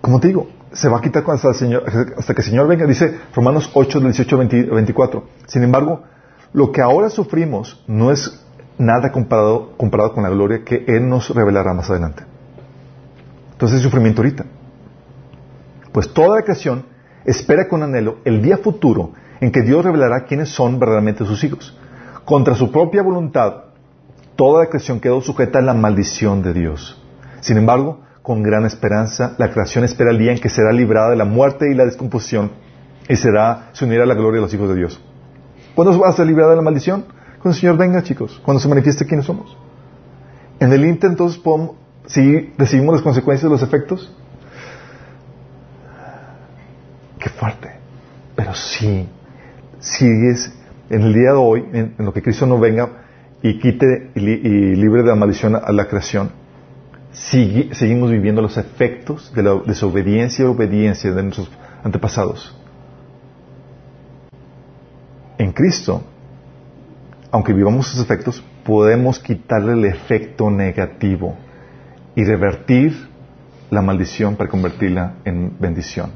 como te digo, se va a quitar hasta, el hasta que el Señor venga, dice Romanos 8, 18 24. Sin embargo, lo que ahora sufrimos no es nada comparado, comparado con la gloria que Él nos revelará más adelante. Entonces, es sufrimiento ahorita. Pues toda la creación espera con anhelo el día futuro en que Dios revelará quiénes son verdaderamente sus hijos. Contra su propia voluntad, toda la creación quedó sujeta a la maldición de Dios. Sin embargo, con gran esperanza, la creación espera el día en que será librada de la muerte y la descomposición y será, se unirá a la gloria de los hijos de Dios. ¿Cuándo va a ser librada de la maldición? Cuando el Señor venga, chicos, cuando se manifieste quiénes somos. En el Inter, entonces, si recibimos las consecuencias de los efectos. Qué fuerte. Pero sí, sigues en el día de hoy, en, lo que Cristo no venga y quite y, libre de la maldición a, la creación, seguimos viviendo los efectos de la desobediencia y obediencia de nuestros antepasados. En Cristo, aunque vivamos esos efectos, podemos quitarle el efecto negativo y revertir la maldición para convertirla en bendición.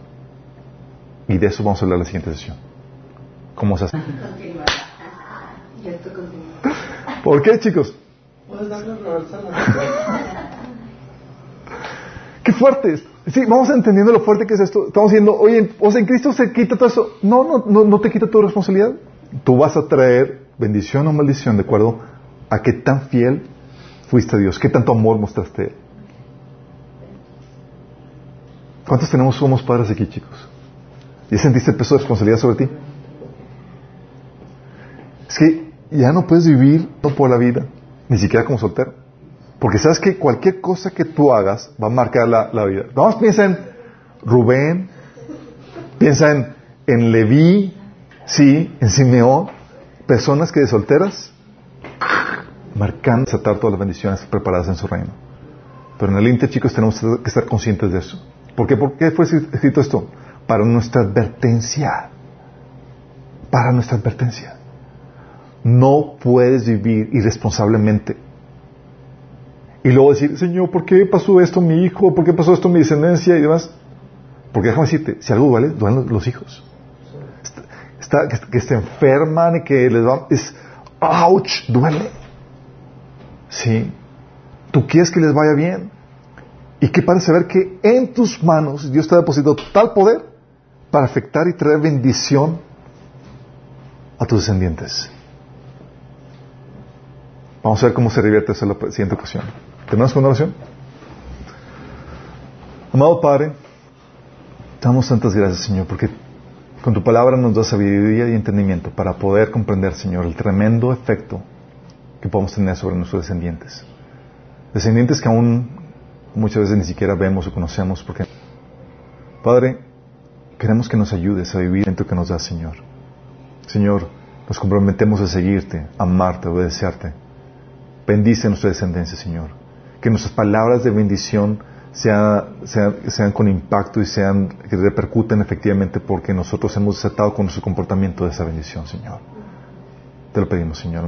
Y de eso vamos a hablar en la siguiente sesión. ¿Cómo se hace? ¿Por qué, chicos? (laughs) Qué fuerte es. Sí, vamos entendiendo lo fuerte que es esto. Estamos diciendo, oye, o sea, en Cristo se quita todo eso. No, no, no, no te quita tu responsabilidad. Tú vas a traer bendición o maldición de acuerdo a qué tan fiel fuiste a Dios, qué tanto amor mostraste a Él. ¿Cuántos tenemos somos padres aquí, chicos? ¿Y sentiste el peso de responsabilidad sobre ti? Es que ya no puedes vivir por la vida, ni siquiera como soltero. Porque sabes que cualquier cosa que tú hagas va a marcar la, vida. Vamos, piensa en Rubén, piensa en, en Leví, sí, en Simeón, personas que de solteras marcan desatar todas las bendiciones preparadas en su reino. Pero en el Inter, chicos, tenemos que estar conscientes de eso. ¿Por qué? ¿Por qué fue escrito esto? Para nuestra advertencia. Para nuestra advertencia. No puedes vivir irresponsablemente. Y luego decir, Señor, ¿por qué pasó esto a mi hijo? ¿Por qué pasó esto a mi descendencia? Y demás. Porque déjame decirte, si algo duele, duelen los hijos. Está, que, se enferman y que les va... Es, ¡ouch! Duele. Sí. Tú quieres que les vaya bien. Y qué parece saber que en tus manos Dios te ha depositado tal poder para afectar y traer bendición a tus descendientes. Vamos a ver cómo se revierte en la siguiente ocasión. ¿Tenemos una oración? Amado Padre, damos tantas gracias, Señor, porque Con tu palabra nos da sabiduría y entendimiento para poder comprender, Señor, el tremendo efecto que podemos tener sobre nuestros descendientes. Descendientes que aún muchas veces ni siquiera vemos o conocemos porque... Padre, queremos que nos ayudes a vivir en tu que nos da, Señor. Señor, nos comprometemos a seguirte, amarte, obedecerte. Bendice nuestra descendencia, Señor. Que nuestras palabras de bendición sean, con impacto y sean, que repercuten efectivamente porque nosotros hemos desatado con nuestro comportamiento de esa bendición, Señor. Te lo pedimos, Señor.